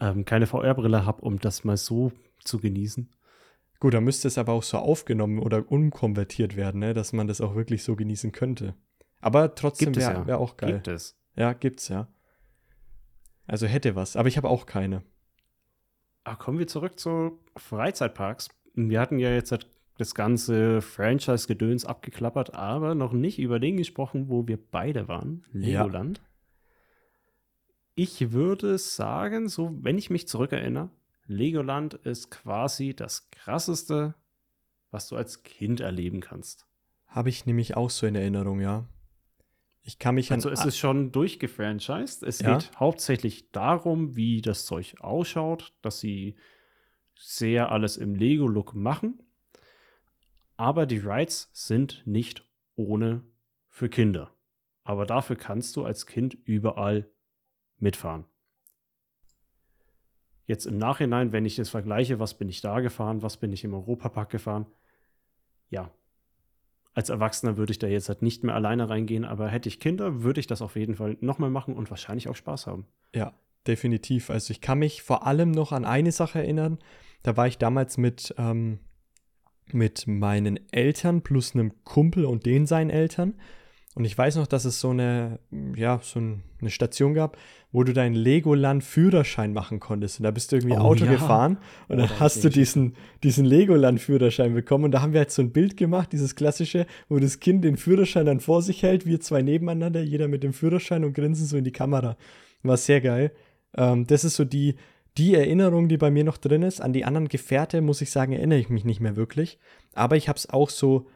Ähm, keine VR-Brille habe, um das mal so zu genießen. Gut, da müsste es aber auch so aufgenommen oder umkonvertiert werden, ne, dass man das auch wirklich so genießen könnte. Aber trotzdem wäre ja. wär auch geil. Gibt es. Ja, gibt's ja. Also hätte was, aber ich habe auch keine. Aber kommen wir zurück zu Freizeitparks. Wir hatten ja jetzt das ganze Franchise-Gedöns abgeklappert, aber noch nicht über den gesprochen, wo wir beide waren. Legoland. Ja. Ich würde sagen, so, wenn ich mich zurückerinnere, Legoland ist quasi das krasseste, was du als Kind erleben kannst. Habe ich nämlich auch so in Erinnerung, ja. Ich kann mich Also es ist schon durchgefranchised. Es ja? geht hauptsächlich darum, wie das Zeug ausschaut, dass sie sehr alles im Lego-Look machen. Aber die Rides sind nicht ohne für Kinder. Aber dafür kannst du als Kind überall mitfahren. Jetzt im Nachhinein, wenn ich das vergleiche, was bin ich da gefahren, was bin ich im Europapark gefahren, ja, als Erwachsener würde ich da jetzt halt nicht mehr alleine reingehen, aber hätte ich Kinder, würde ich das auf jeden Fall nochmal machen und wahrscheinlich auch Spaß haben. Ja, definitiv. Also ich kann mich vor allem noch an eine Sache erinnern. Da war ich damals mit, ähm, mit meinen Eltern plus einem Kumpel und den seinen Eltern. Und ich weiß noch, dass es so eine, ja, so eine Station gab, wo du deinen Legoland-Führerschein machen konntest. Und da bist du irgendwie oh, Auto ja. gefahren und oh, dann hast du diesen, diesen Legoland-Führerschein bekommen. Und da haben wir halt so ein Bild gemacht, dieses klassische, wo das Kind den Führerschein dann vor sich hält, wir zwei nebeneinander, jeder mit dem Führerschein und grinsen so in die Kamera. War sehr geil. Ähm, das ist so die, die Erinnerung, die bei mir noch drin ist. An die anderen Gefährte, muss ich sagen, erinnere ich mich nicht mehr wirklich. Aber ich habe es auch so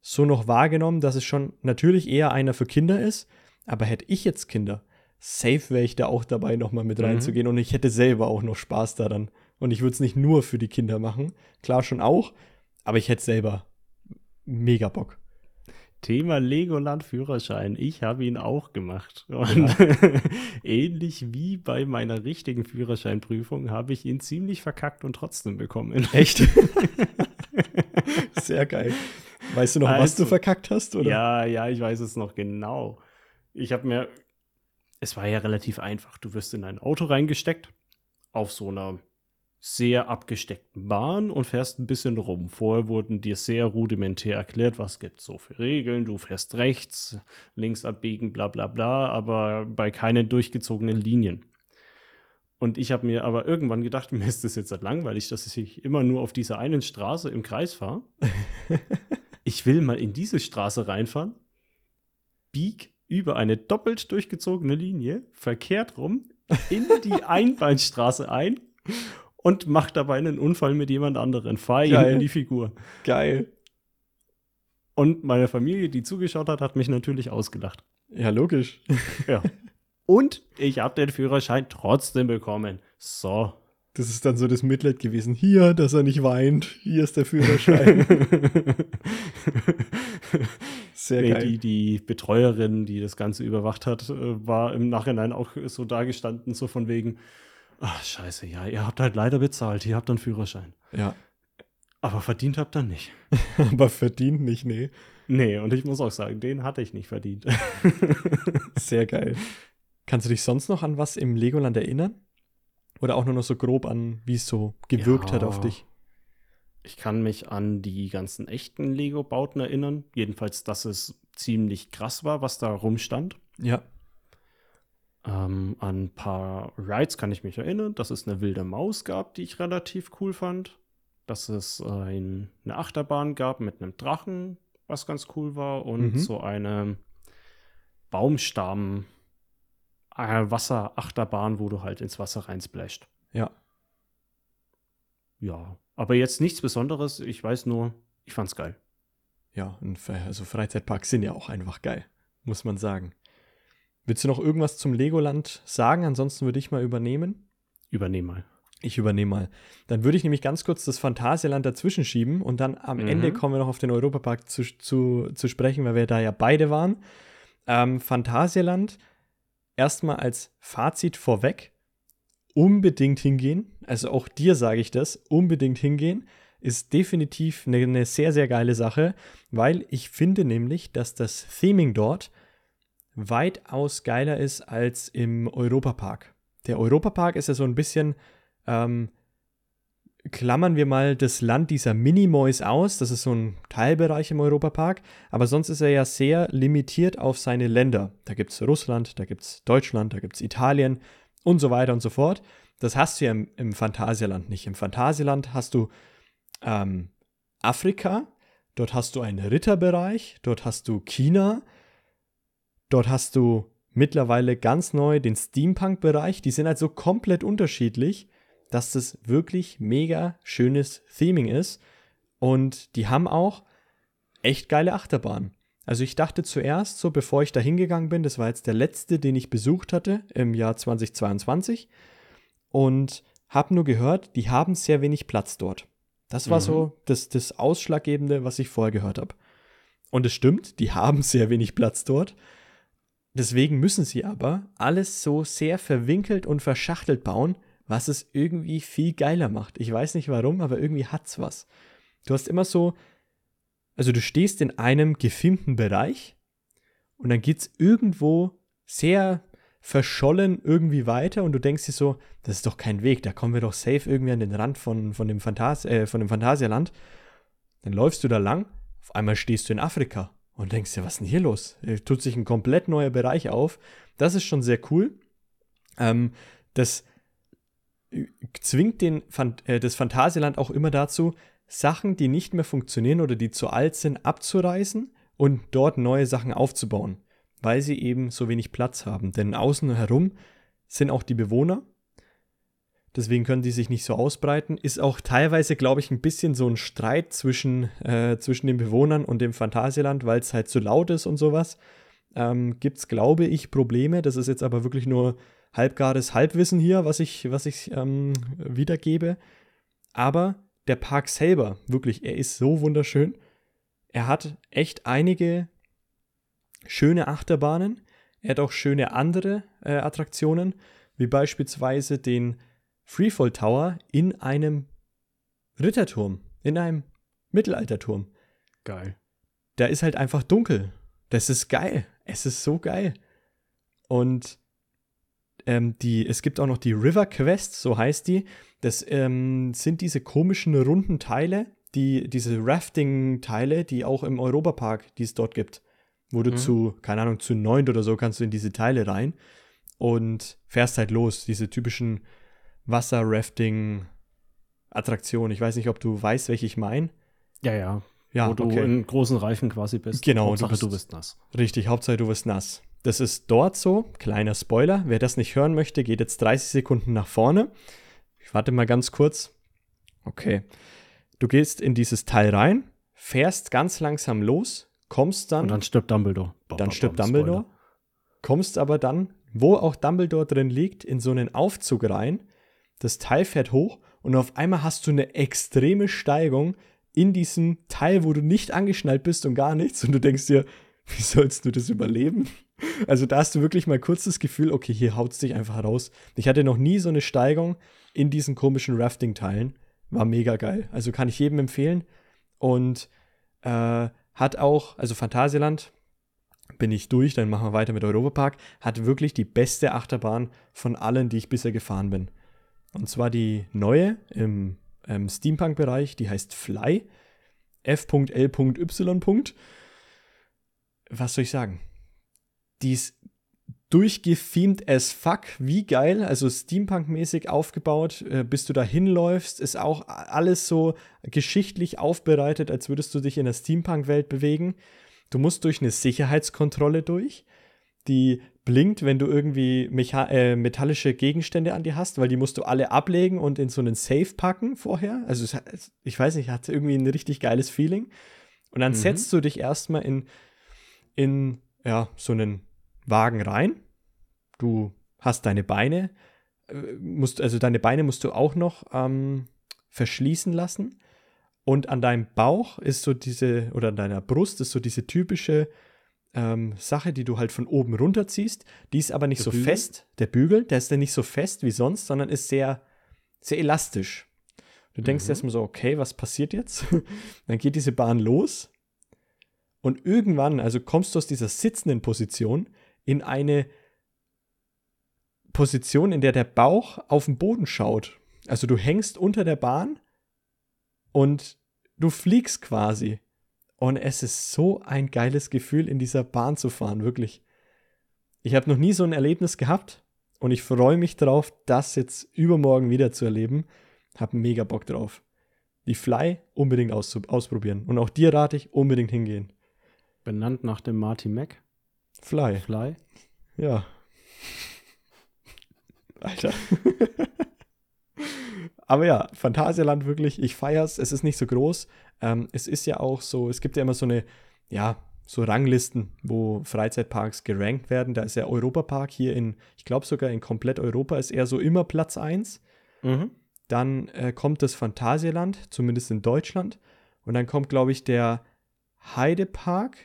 so noch wahrgenommen, dass es schon natürlich eher einer für Kinder ist. Aber hätte ich jetzt Kinder, safe wäre ich da auch dabei, nochmal mit mhm. reinzugehen. Und ich hätte selber auch noch Spaß daran. Und ich würde es nicht nur für die Kinder machen. Klar schon auch. Aber ich hätte selber mega Bock. Thema Legoland-Führerschein. Ich habe ihn auch gemacht. Und ja. *laughs* ähnlich wie bei meiner richtigen Führerscheinprüfung habe ich ihn ziemlich verkackt und trotzdem bekommen. Echt? *laughs* Sehr geil. Weißt du noch, also, was du also, verkackt hast? Oder? Ja, ja, ich weiß es noch genau. Ich habe mir, es war ja relativ einfach. Du wirst in ein Auto reingesteckt, auf so einer sehr abgesteckten Bahn und fährst ein bisschen rum. Vorher wurden dir sehr rudimentär erklärt, was gibt es so für Regeln. Du fährst rechts, links abbiegen, bla bla bla, aber bei keinen durchgezogenen Linien. Und ich habe mir aber irgendwann gedacht, *laughs* mir ist das jetzt halt langweilig, dass ich immer nur auf dieser einen Straße im Kreis fahre. *laughs* ich will mal in diese Straße reinfahren, bieg über eine doppelt durchgezogene Linie, verkehrt rum, in die *laughs* Einbahnstraße ein und mach dabei einen Unfall mit jemand anderen. Fahr ihm in die Figur. Geil. Und meine Familie, die zugeschaut hat, hat mich natürlich ausgelacht. Ja, logisch. *laughs* Ja. *laughs* Und ich habe den Führerschein trotzdem bekommen. So. Das ist dann so das Mitleid gewesen. Hier, dass er nicht weint. Hier ist der Führerschein. *laughs* Sehr geil. Die, die Betreuerin, die das Ganze überwacht hat, äh, war im Nachhinein auch so dagestanden, so von wegen, ach, scheiße, ja, ihr habt halt leider bezahlt, ihr habt dann Führerschein. Ja. Aber verdient habt ihr nicht. *laughs* Aber verdient nicht, nee. Nee, und ich muss auch sagen, den hatte ich nicht verdient. *laughs* Sehr geil. Kannst du dich sonst noch an was im Legoland erinnern? Oder auch nur noch so grob an, wie es so gewirkt ja, hat auf dich? Ich kann mich an die ganzen echten Lego-Bauten erinnern. Jedenfalls, dass es ziemlich krass war, was da rumstand. Ja. Ähm, an ein paar Rides kann ich mich erinnern, dass es eine wilde Maus gab, die ich relativ cool fand. Dass es ein, eine Achterbahn gab mit einem Drachen, was ganz cool war. Und mhm. so eine Baumstamm- äh, Wasserachterbahn, wo du halt ins Wasser reinsplasht. Ja. Ja, aber jetzt nichts Besonderes. Ich weiß nur, ich fand's geil. Ja, also Freizeitparks sind ja auch einfach geil, muss man sagen. Willst du noch irgendwas zum Legoland sagen? Ansonsten würde ich mal übernehmen. Übernehme mal. Ich übernehme mal. Dann würde ich nämlich ganz kurz das Phantasialand dazwischen schieben und dann am mhm. Ende kommen wir noch auf den Europapark zu, zu, zu sprechen, weil wir da ja beide waren. Ähm, Phantasialand erstmal als Fazit vorweg, unbedingt hingehen. Also auch dir sage ich das, unbedingt hingehen. Ist definitiv eine, eine sehr, sehr geile Sache, weil ich finde nämlich, dass das Theming dort weitaus geiler ist als im Europapark. Der Europapark ist ja so ein bisschen, ähm, klammern wir mal das Land dieser Minimoys aus, das ist so ein Teilbereich im Europapark, aber sonst ist er ja sehr limitiert auf seine Länder. Da gibt es Russland, da gibt es Deutschland, da gibt es Italien, und so weiter und so fort. Das hast du ja im, im Phantasialand nicht. Im Phantasialand hast du ähm, Afrika, dort hast du einen Ritterbereich, dort hast du China, dort hast du mittlerweile ganz neu den Steampunk-Bereich. Die sind halt so komplett unterschiedlich, dass das wirklich mega schönes Theming ist. Und die haben auch echt geile Achterbahnen. Also ich dachte zuerst, so bevor ich da hingegangen bin, das war jetzt der letzte, den ich besucht hatte im Jahr 2022 und habe nur gehört, die haben sehr wenig Platz dort. Das war mhm. so das, das Ausschlaggebende, was ich vorher gehört habe. Und es stimmt, die haben sehr wenig Platz dort. Deswegen müssen sie aber alles so sehr verwinkelt und verschachtelt bauen, was es irgendwie viel geiler macht. Ich weiß nicht warum, aber irgendwie hat's was. Du hast immer so, also du stehst in einem gefilmten Bereich und dann geht's irgendwo sehr verschollen irgendwie weiter und du denkst dir so, das ist doch kein Weg, da kommen wir doch safe irgendwie an den Rand von, von, dem, Phantas äh, von dem Phantasialand. Dann läufst du da lang, auf einmal stehst du in Afrika und denkst dir, was ist denn hier los? Hier tut sich ein komplett neuer Bereich auf. Das ist schon sehr cool. Ähm, das zwingt den, äh, das Phantasialand auch immer dazu, Sachen, die nicht mehr funktionieren oder die zu alt sind, abzureißen und dort neue Sachen aufzubauen weil sie eben so wenig Platz haben. Denn außen herum sind auch die Bewohner. Deswegen können die sich nicht so ausbreiten. Ist auch teilweise, glaube ich, ein bisschen so ein Streit zwischen, äh, zwischen den Bewohnern und dem Phantasialand, weil es halt zu laut ist und sowas. Ähm, Gibt es, glaube ich, Probleme. Das ist jetzt aber wirklich nur halbgares Halbwissen hier, was ich, was ich ähm, wiedergebe. Aber der Park selber, wirklich, er ist so wunderschön. Er hat echt einige schöne Achterbahnen. Er hat auch schöne andere äh, Attraktionen, wie beispielsweise den Freefall Tower in einem Ritterturm, in einem Mittelalterturm. Geil. Da ist halt einfach dunkel. Das ist geil. Es ist so geil. Und ähm, die, es gibt auch noch die River Quest, so heißt die. Das ähm, sind diese komischen runden Teile, die, diese Rafting-Teile, die auch im Europapark, die es dort gibt wo du mhm. zu, keine Ahnung, zu neunt oder so kannst du in diese Teile rein und fährst halt los. Diese typischen Wasser-Rafting-Attraktionen. Ich weiß nicht, ob du weißt, welche ich meine. Ja, ja. Ja, wo du okay. in großen Reifen quasi bist. Genau. Hauptsache, du bist, du bist nass. Richtig, Hauptsache, du bist nass. Das ist dort so. Kleiner Spoiler. Wer das nicht hören möchte, geht jetzt 30 Sekunden nach vorne. Ich warte mal ganz kurz. Okay. Du gehst in dieses Teil rein, fährst ganz langsam los, kommst dann. Und dann stirbt Dumbledore. Bam, dann stirbt bam, Dumbledore. Spoiler. Kommst aber dann, wo auch Dumbledore drin liegt, in so einen Aufzug rein. Das Teil fährt hoch und auf einmal hast du eine extreme Steigung in diesem Teil, wo du nicht angeschnallt bist und gar nichts. Und du denkst dir, wie sollst du das überleben? Also da hast du wirklich mal kurz das Gefühl, okay, hier haut es dich einfach raus. Ich hatte noch nie so eine Steigung in diesen komischen Rafting-Teilen. War mega geil. Also kann ich jedem empfehlen. Und äh, hat auch, also Phantasialand, bin ich durch, dann machen wir weiter mit Europapark, hat wirklich die beste Achterbahn von allen, die ich bisher gefahren bin. Und zwar die neue im ähm, Steampunk-Bereich, die heißt Fly. F.L.Y. Was soll ich sagen? Die ist durchgethemed as fuck. Wie geil, also Steampunk-mäßig aufgebaut, äh, bis du da hinläufst, ist auch alles so geschichtlich aufbereitet, als würdest du dich in der Steampunk-Welt bewegen. Du musst durch eine Sicherheitskontrolle durch, die blinkt, wenn du irgendwie äh, metallische Gegenstände an dir hast, weil die musst du alle ablegen und in so einen Safe packen vorher. Also hat, ich weiß nicht, hat irgendwie ein richtig geiles Feeling. Und dann mhm. setzt du dich erstmal in, in ja, so einen Wagen rein. Du hast deine Beine, äh, musst, also deine Beine musst du auch noch ähm, verschließen lassen. Und an deinem Bauch ist so diese, oder an deiner Brust ist so diese typische ähm, Sache, die du halt von oben runterziehst. Die ist aber nicht der so Bügel? fest. Der Bügel, der ist dann nicht so fest wie sonst, sondern ist sehr, sehr elastisch. Du denkst mhm. erstmal so, okay, was passiert jetzt? *laughs* dann geht diese Bahn los. Und irgendwann, also kommst du aus dieser sitzenden Position in eine Position, in der der Bauch auf den Boden schaut. Also du hängst unter der Bahn und du fliegst quasi. Und es ist so ein geiles Gefühl, in dieser Bahn zu fahren, wirklich. Ich habe noch nie so ein Erlebnis gehabt und ich freue mich drauf, das jetzt übermorgen wieder zu erleben. Hab mega Bock drauf. Die Fly unbedingt ausprobieren. Und auch dir rate ich unbedingt hingehen. Benannt nach dem Marty Mac. Fly. Fly. Ja. *laughs* Alter. Aber ja, Phantasialand wirklich, ich feier's. Es ist nicht so groß. Ähm, es ist ja auch so, es gibt ja immer so eine, ja, so Ranglisten, wo Freizeitparks gerankt werden. Da ist ja Europapark hier in, ich glaube sogar in komplett Europa ist er so immer Platz 1. Mhm. Dann äh, kommt das Phantasialand, zumindest in Deutschland. Und dann kommt, glaube ich, der Heidepark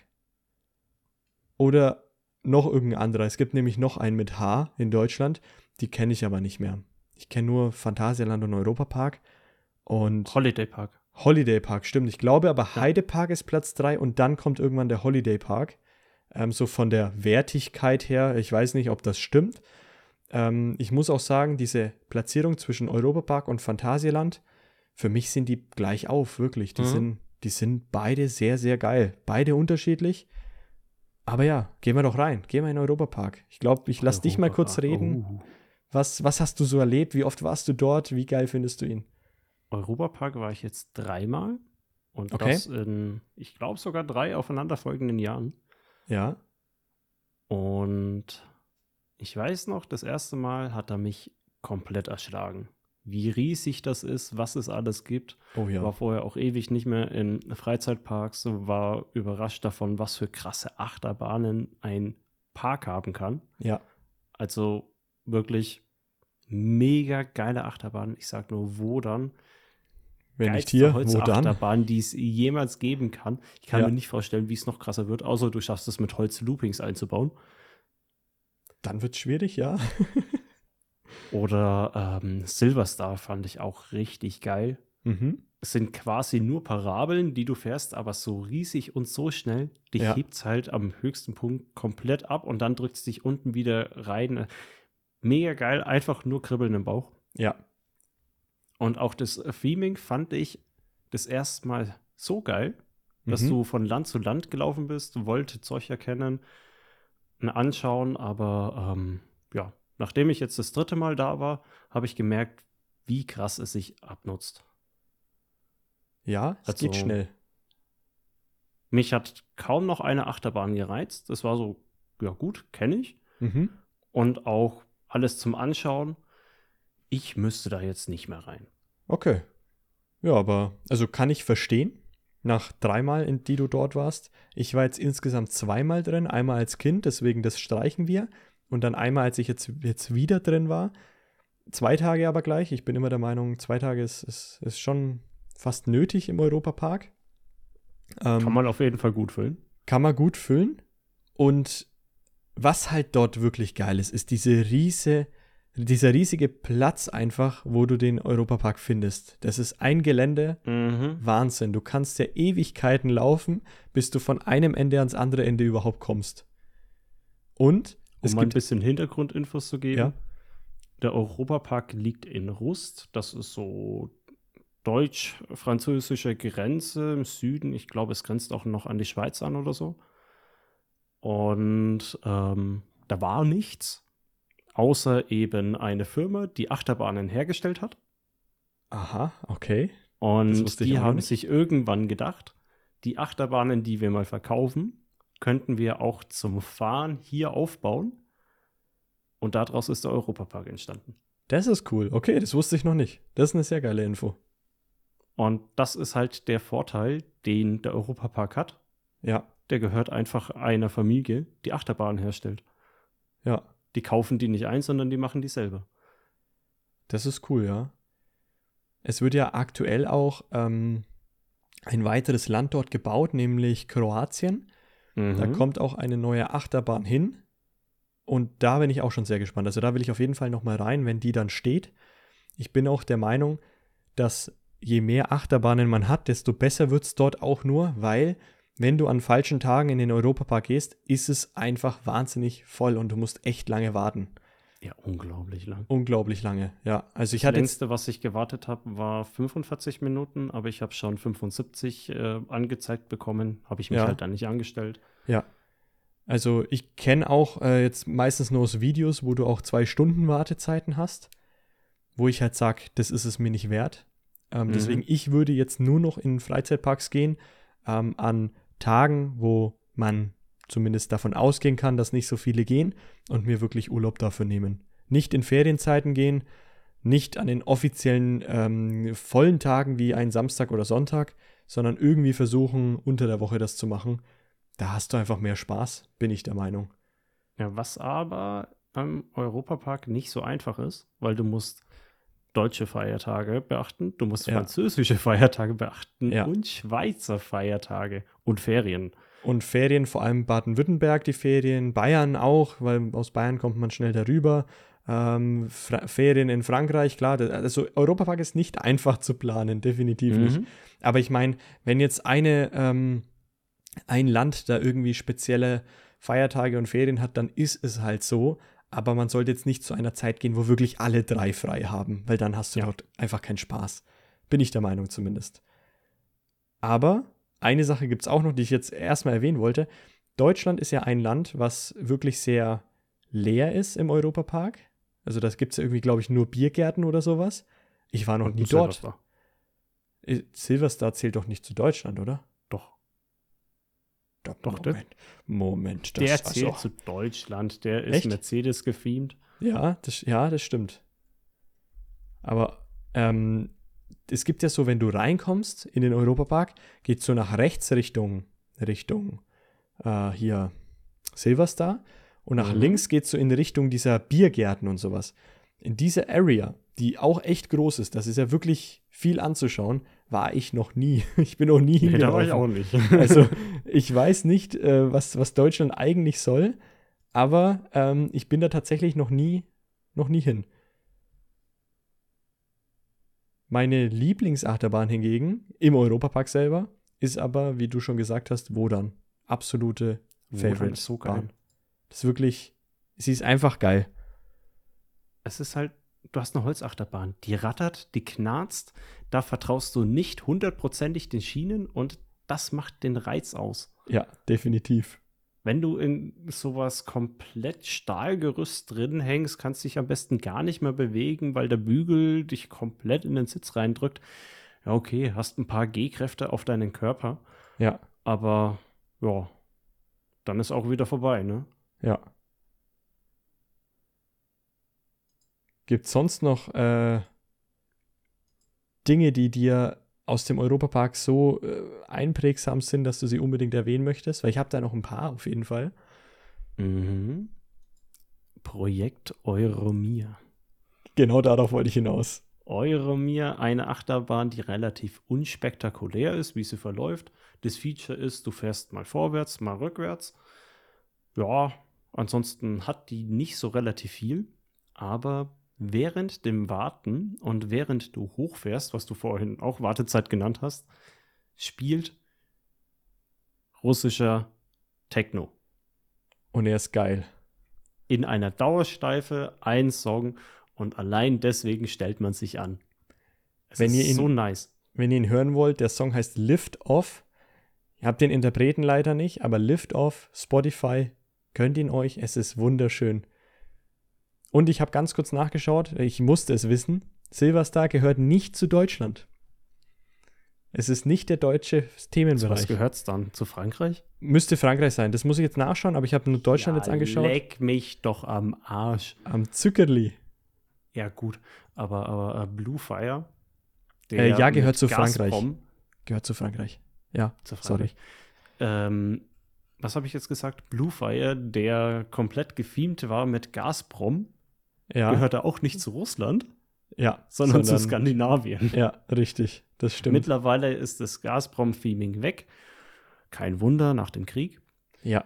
oder noch irgendein anderer. Es gibt nämlich noch einen mit H in Deutschland. Die kenne ich aber nicht mehr. Ich kenne nur Phantasialand und Europapark. Und Holiday Park. Holiday Park, stimmt. Ich glaube aber ja. Heidepark ist Platz 3 und dann kommt irgendwann der Holiday Park. Ähm, so von der Wertigkeit her, ich weiß nicht, ob das stimmt. Ähm, ich muss auch sagen, diese Platzierung zwischen Europapark und Phantasialand, für mich sind die gleich auf, wirklich. Die, mhm. sind, die sind beide sehr, sehr geil. Beide unterschiedlich. Aber ja, gehen wir doch rein. Gehen wir in den Europapark. Ich glaube, ich lasse dich mal kurz reden. Oh. Was, was hast du so erlebt? Wie oft warst du dort? Wie geil findest du ihn? Europapark war ich jetzt dreimal. Und okay. das in, ich glaube, sogar drei aufeinanderfolgenden Jahren. Ja. Und ich weiß noch, das erste Mal hat er mich komplett erschlagen. Wie riesig das ist, was es alles gibt. Oh ja. War vorher auch ewig nicht mehr in Freizeitparks, war überrascht davon, was für krasse Achterbahnen ein Park haben kann. Ja. Also wirklich mega geile Achterbahn. Ich sag nur, wo dann? Wenn nicht hier, wo dann? Achterbahn, die es jemals geben kann. Ich kann ja. mir nicht vorstellen, wie es noch krasser wird, außer du schaffst es mit Holz-Loopings einzubauen. Dann wird es schwierig, ja. *laughs* Oder ähm, Silverstar fand ich auch richtig geil. Mhm. Es sind quasi nur Parabeln, die du fährst, aber so riesig und so schnell. Dich ja. hebt es halt am höchsten Punkt komplett ab und dann drückt es dich unten wieder rein. Mega geil, einfach nur kribbeln im Bauch. Ja. Und auch das Theming fand ich das erste Mal so geil, dass mhm. du von Land zu Land gelaufen bist, du wolltest Zeug erkennen, anschauen, aber ähm, ja, nachdem ich jetzt das dritte Mal da war, habe ich gemerkt, wie krass es sich abnutzt. Ja, es also, geht schnell. Mich hat kaum noch eine Achterbahn gereizt. Das war so, ja gut, kenne ich. Mhm. Und auch alles zum Anschauen. Ich müsste da jetzt nicht mehr rein. Okay. Ja, aber also kann ich verstehen, nach dreimal, in die du dort warst. Ich war jetzt insgesamt zweimal drin, einmal als Kind, deswegen das streichen wir. Und dann einmal, als ich jetzt, jetzt wieder drin war. Zwei Tage aber gleich. Ich bin immer der Meinung, zwei Tage ist, ist, ist schon fast nötig im Europapark. Ähm, kann man auf jeden Fall gut füllen. Kann man gut füllen. Und was halt dort wirklich geil ist, ist diese riese, dieser riesige Platz einfach, wo du den Europapark findest. Das ist ein Gelände, mhm. Wahnsinn. Du kannst ja Ewigkeiten laufen, bis du von einem Ende ans andere Ende überhaupt kommst. Und um es mal ein bisschen Hintergrundinfos zu geben. Ja? Der Europapark liegt in Rust. Das ist so deutsch-französische Grenze im Süden. Ich glaube, es grenzt auch noch an die Schweiz an oder so. Und ähm, da war nichts, außer eben eine Firma, die Achterbahnen hergestellt hat. Aha, okay. Und die haben nicht. sich irgendwann gedacht, die Achterbahnen, die wir mal verkaufen, könnten wir auch zum Fahren hier aufbauen. Und daraus ist der Europapark entstanden. Das ist cool. Okay, das wusste ich noch nicht. Das ist eine sehr geile Info. Und das ist halt der Vorteil, den der Europapark hat. Ja der gehört einfach einer Familie, die Achterbahn herstellt. Ja. Die kaufen die nicht ein, sondern die machen die selber. Das ist cool, ja. Es wird ja aktuell auch ähm, ein weiteres Land dort gebaut, nämlich Kroatien. Mhm. Da kommt auch eine neue Achterbahn hin. Und da bin ich auch schon sehr gespannt. Also da will ich auf jeden Fall noch mal rein, wenn die dann steht. Ich bin auch der Meinung, dass je mehr Achterbahnen man hat, desto besser wird es dort auch nur, weil wenn du an falschen Tagen in den Europapark gehst, ist es einfach wahnsinnig voll und du musst echt lange warten. Ja, unglaublich lang. Unglaublich lange, ja. Also ich das hatte längste, was ich gewartet habe, war 45 Minuten, aber ich habe schon 75 äh, angezeigt bekommen. Habe ich mich ja. halt dann nicht angestellt. Ja. Also ich kenne auch äh, jetzt meistens nur aus Videos, wo du auch zwei Stunden Wartezeiten hast, wo ich halt sage, das ist es mir nicht wert. Ähm, mhm. Deswegen, ich würde jetzt nur noch in Freizeitparks gehen ähm, an Tagen, wo man zumindest davon ausgehen kann, dass nicht so viele gehen und mir wirklich Urlaub dafür nehmen. Nicht in Ferienzeiten gehen, nicht an den offiziellen ähm, vollen Tagen wie ein Samstag oder Sonntag, sondern irgendwie versuchen, unter der Woche das zu machen. Da hast du einfach mehr Spaß, bin ich der Meinung. Ja, was aber beim Europapark nicht so einfach ist, weil du musst deutsche Feiertage beachten, du musst ja. französische Feiertage beachten ja. und Schweizer Feiertage und Ferien. Und Ferien, vor allem Baden-Württemberg die Ferien, Bayern auch, weil aus Bayern kommt man schnell darüber. Ähm, Ferien in Frankreich, klar, das, also Europapark ist nicht einfach zu planen, definitiv mhm. nicht. Aber ich meine, wenn jetzt eine, ähm, ein Land da irgendwie spezielle Feiertage und Ferien hat, dann ist es halt so. Aber man sollte jetzt nicht zu einer Zeit gehen, wo wirklich alle drei frei haben, weil dann hast du ja. dort einfach keinen Spaß. Bin ich der Meinung zumindest. Aber eine Sache gibt es auch noch, die ich jetzt erstmal erwähnen wollte. Deutschland ist ja ein Land, was wirklich sehr leer ist im Europapark. Also das gibt es ja irgendwie, glaube ich, nur Biergärten oder sowas. Ich war noch Und nie dort. Silverstar. Äh, Silverstar zählt doch nicht zu Deutschland, oder? Doch. Doch, Moment. Moment. Das, der zählt also, zu Deutschland. Der ist echt? Mercedes gefeamed. Ja das, ja, das stimmt. Aber ähm, es gibt ja so, wenn du reinkommst in den Europapark, geht so nach rechts Richtung, Richtung äh, hier Silverstar und nach mhm. links geht es so in Richtung dieser Biergärten und sowas. In dieser Area, die auch echt groß ist, das ist ja wirklich viel anzuschauen, war ich noch nie. *laughs* Ich bin noch nie hingelaufen. Nee, da war ich auch nicht. *laughs* also *laughs* ich weiß nicht, äh, was, was Deutschland eigentlich soll, aber ähm, ich bin da tatsächlich noch nie, noch nie hin. Meine Lieblingsachterbahn hingegen im Europapark selber ist aber, wie du schon gesagt hast, Wodan. Absolute Favorite. Ist so. Das ist wirklich, sie ist einfach geil. Es ist halt, du hast eine Holzachterbahn, die rattert, die knarzt, da vertraust du nicht hundertprozentig den Schienen und das macht den Reiz aus. Ja, definitiv. Wenn du in sowas komplett Stahlgerüst drin hängst, kannst du dich am besten gar nicht mehr bewegen, weil der Bügel dich komplett in den Sitz reindrückt. Ja, okay, hast ein paar G-Kräfte auf deinen Körper. Ja. Aber ja, dann ist auch wieder vorbei, ne? Ja. Gibt es sonst noch äh, Dinge, die dir aus dem Europapark so äh, einprägsam sind, dass du sie unbedingt erwähnen möchtest? Weil ich habe da noch ein paar auf jeden Fall. Mhm. Projekt Euromir. Genau darauf wollte ich hinaus. Euromir, eine Achterbahn, die relativ unspektakulär ist, wie sie verläuft. Das Feature ist, du fährst mal vorwärts, mal rückwärts. Ja, Ansonsten hat die nicht so relativ viel, aber während dem Warten und während du hochfährst, was du vorhin auch Wartezeit genannt hast, spielt russischer Techno. Und er ist geil. In einer Dauersteife ein Song und allein deswegen stellt man sich an. Es wenn ist ihr ihn, so nice. Wenn ihr ihn hören wollt, der Song heißt Lift Off. Ihr habt den Interpreten leider nicht, aber Lift Off, Spotify, Könnt ihn euch, es ist wunderschön. Und ich habe ganz kurz nachgeschaut, ich musste es wissen. Silverstar gehört nicht zu Deutschland. Es ist nicht der deutsche Themenbereich. Was gehört es dann? Zu Frankreich? Müsste Frankreich sein. Das muss ich jetzt nachschauen, aber ich habe nur Deutschland ja, jetzt angeschaut. Leck mich doch am Arsch. Am Zückerli. Ja, gut. Aber, aber uh, Blue Fire. Äh, ja, gehört zu Frankreich. Gehört zu Frankreich. Ja, zu Frankreich. sorry. Ähm, was habe ich jetzt gesagt? Bluefire, der komplett gefilmt war mit Gazprom, ja. gehörte auch nicht zu Russland. Ja, sondern, sondern, zu Skandinavien. Ja, richtig, das stimmt. Mittlerweile ist das Gazprom-Theming weg. Kein Wunder nach dem Krieg. Ja.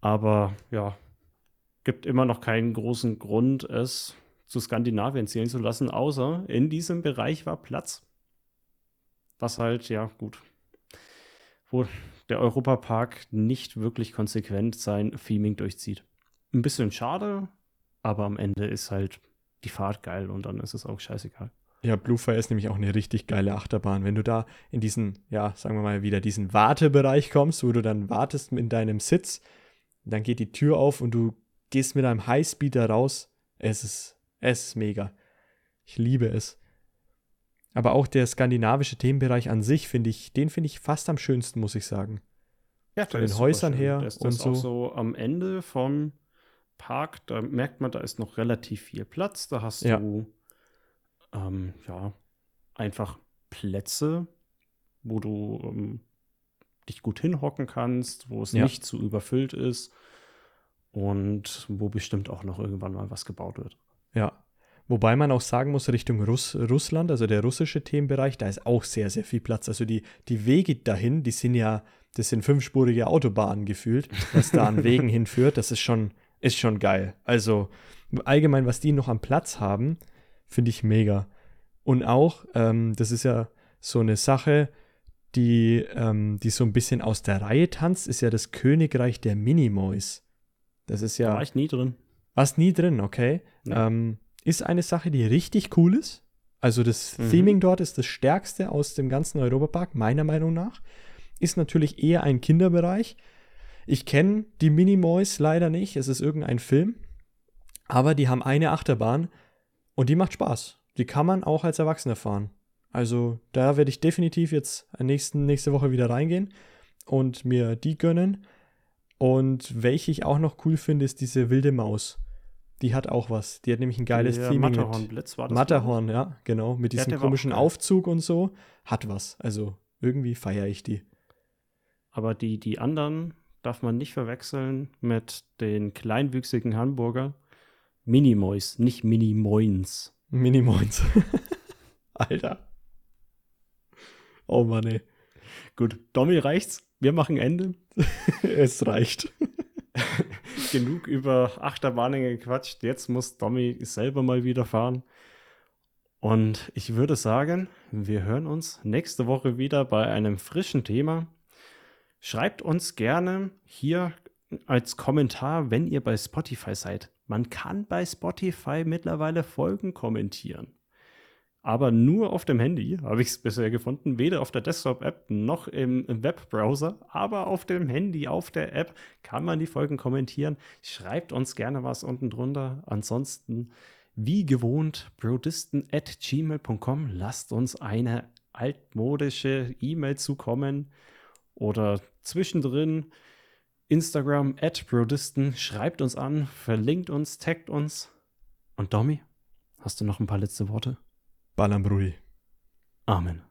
Aber ja, gibt immer noch keinen großen Grund, es zu Skandinavien zählen zu lassen, außer in diesem Bereich war Platz. Was halt, ja, gut. Wo der Europapark nicht wirklich konsequent sein Theming durchzieht. Ein bisschen schade, aber am Ende ist halt die Fahrt geil und dann ist es auch scheißegal. Ja, Bluefire ist nämlich auch eine richtig geile Achterbahn. Wenn du da in diesen, ja, sagen wir mal wieder, diesen Wartebereich kommst, wo du dann wartest in deinem Sitz, Dann geht die Tür auf und du gehst mit einem Highspeeder raus. Es ist, es ist mega. Ich liebe es. Aber auch der skandinavische Themenbereich an sich finde ich, den finde ich fast am schönsten, muss ich sagen. Ja, Von den Häusern her das, und das so. auch so am Ende vom Park, da merkt man, da ist noch relativ viel Platz. Da hast Ja. du ähm, ja einfach Plätze, wo du ähm, dich gut hinhocken kannst, wo es Ja. nicht zu überfüllt ist und wo bestimmt auch noch irgendwann mal was gebaut wird. Ja. Wobei man auch sagen muss, Richtung Russ Russland, also der russische Themenbereich, da ist auch sehr, sehr viel Platz. Also die, die Wege dahin, die sind ja, das sind fünfspurige Autobahnen gefühlt, was da an *laughs* Wegen hinführt. Das ist schon, ist schon geil. Also allgemein, was die noch am Platz haben, finde ich mega. Und auch, ähm, das ist ja so eine Sache, die, ähm, die so ein bisschen aus der Reihe tanzt, ist ja das Königreich der Minimoys. Das ist Da ja. war ich nie drin. Warst nie drin, okay. Nee. Ähm, ist eine Sache, die richtig cool ist. Also das Mhm. Theming dort ist das stärkste aus dem ganzen Europapark, meiner Meinung nach. Ist natürlich eher ein Kinderbereich. Ich kenne die Minimoys leider nicht. Es ist irgendein Film. Aber die haben eine Achterbahn und die macht Spaß. Die kann man auch als Erwachsener fahren. Also da werde ich definitiv jetzt nächsten, nächste Woche wieder reingehen und mir die gönnen. Und welche ich auch noch cool finde, ist diese wilde Maus. Die hat auch was. Die hat nämlich ein geiles Der Theming mit Matterhornblitz war das. Matterhorn, ja, genau. Mit Ja, diesem auch komischen. Aufzug und so. Hat was. Also irgendwie feiere ich die. Aber die, die anderen darf man nicht verwechseln mit den kleinwüchsigen Hamburger. Minimoys, nicht Minimoins. Minimoins. *laughs* Alter. Oh Mann, ey. Gut, Domi reicht's. Wir machen Ende. *laughs* es reicht. *laughs* Genug über Achterbahnen gequatscht. Jetzt muss Domi selber mal wieder fahren. Und ich würde sagen, wir hören uns nächste Woche wieder bei einem frischen Thema. Schreibt uns gerne hier als Kommentar, wenn ihr bei Spotify seid. Man kann bei Spotify mittlerweile Folgen kommentieren. Aber nur auf dem Handy habe ich es bisher gefunden. Weder auf der Desktop-App noch im, Webbrowser. Aber auf dem Handy, auf der App kann man die Folgen kommentieren. Schreibt uns gerne was unten drunter. Ansonsten, wie gewohnt, brodisten.gmail.com. Lasst uns eine altmodische E-Mail zukommen. Oder zwischendrin Instagram at brodisten. Schreibt uns an, verlinkt uns, taggt uns. Und Domi, hast du noch ein paar letzte Worte? Ballern, Brudi. Amen.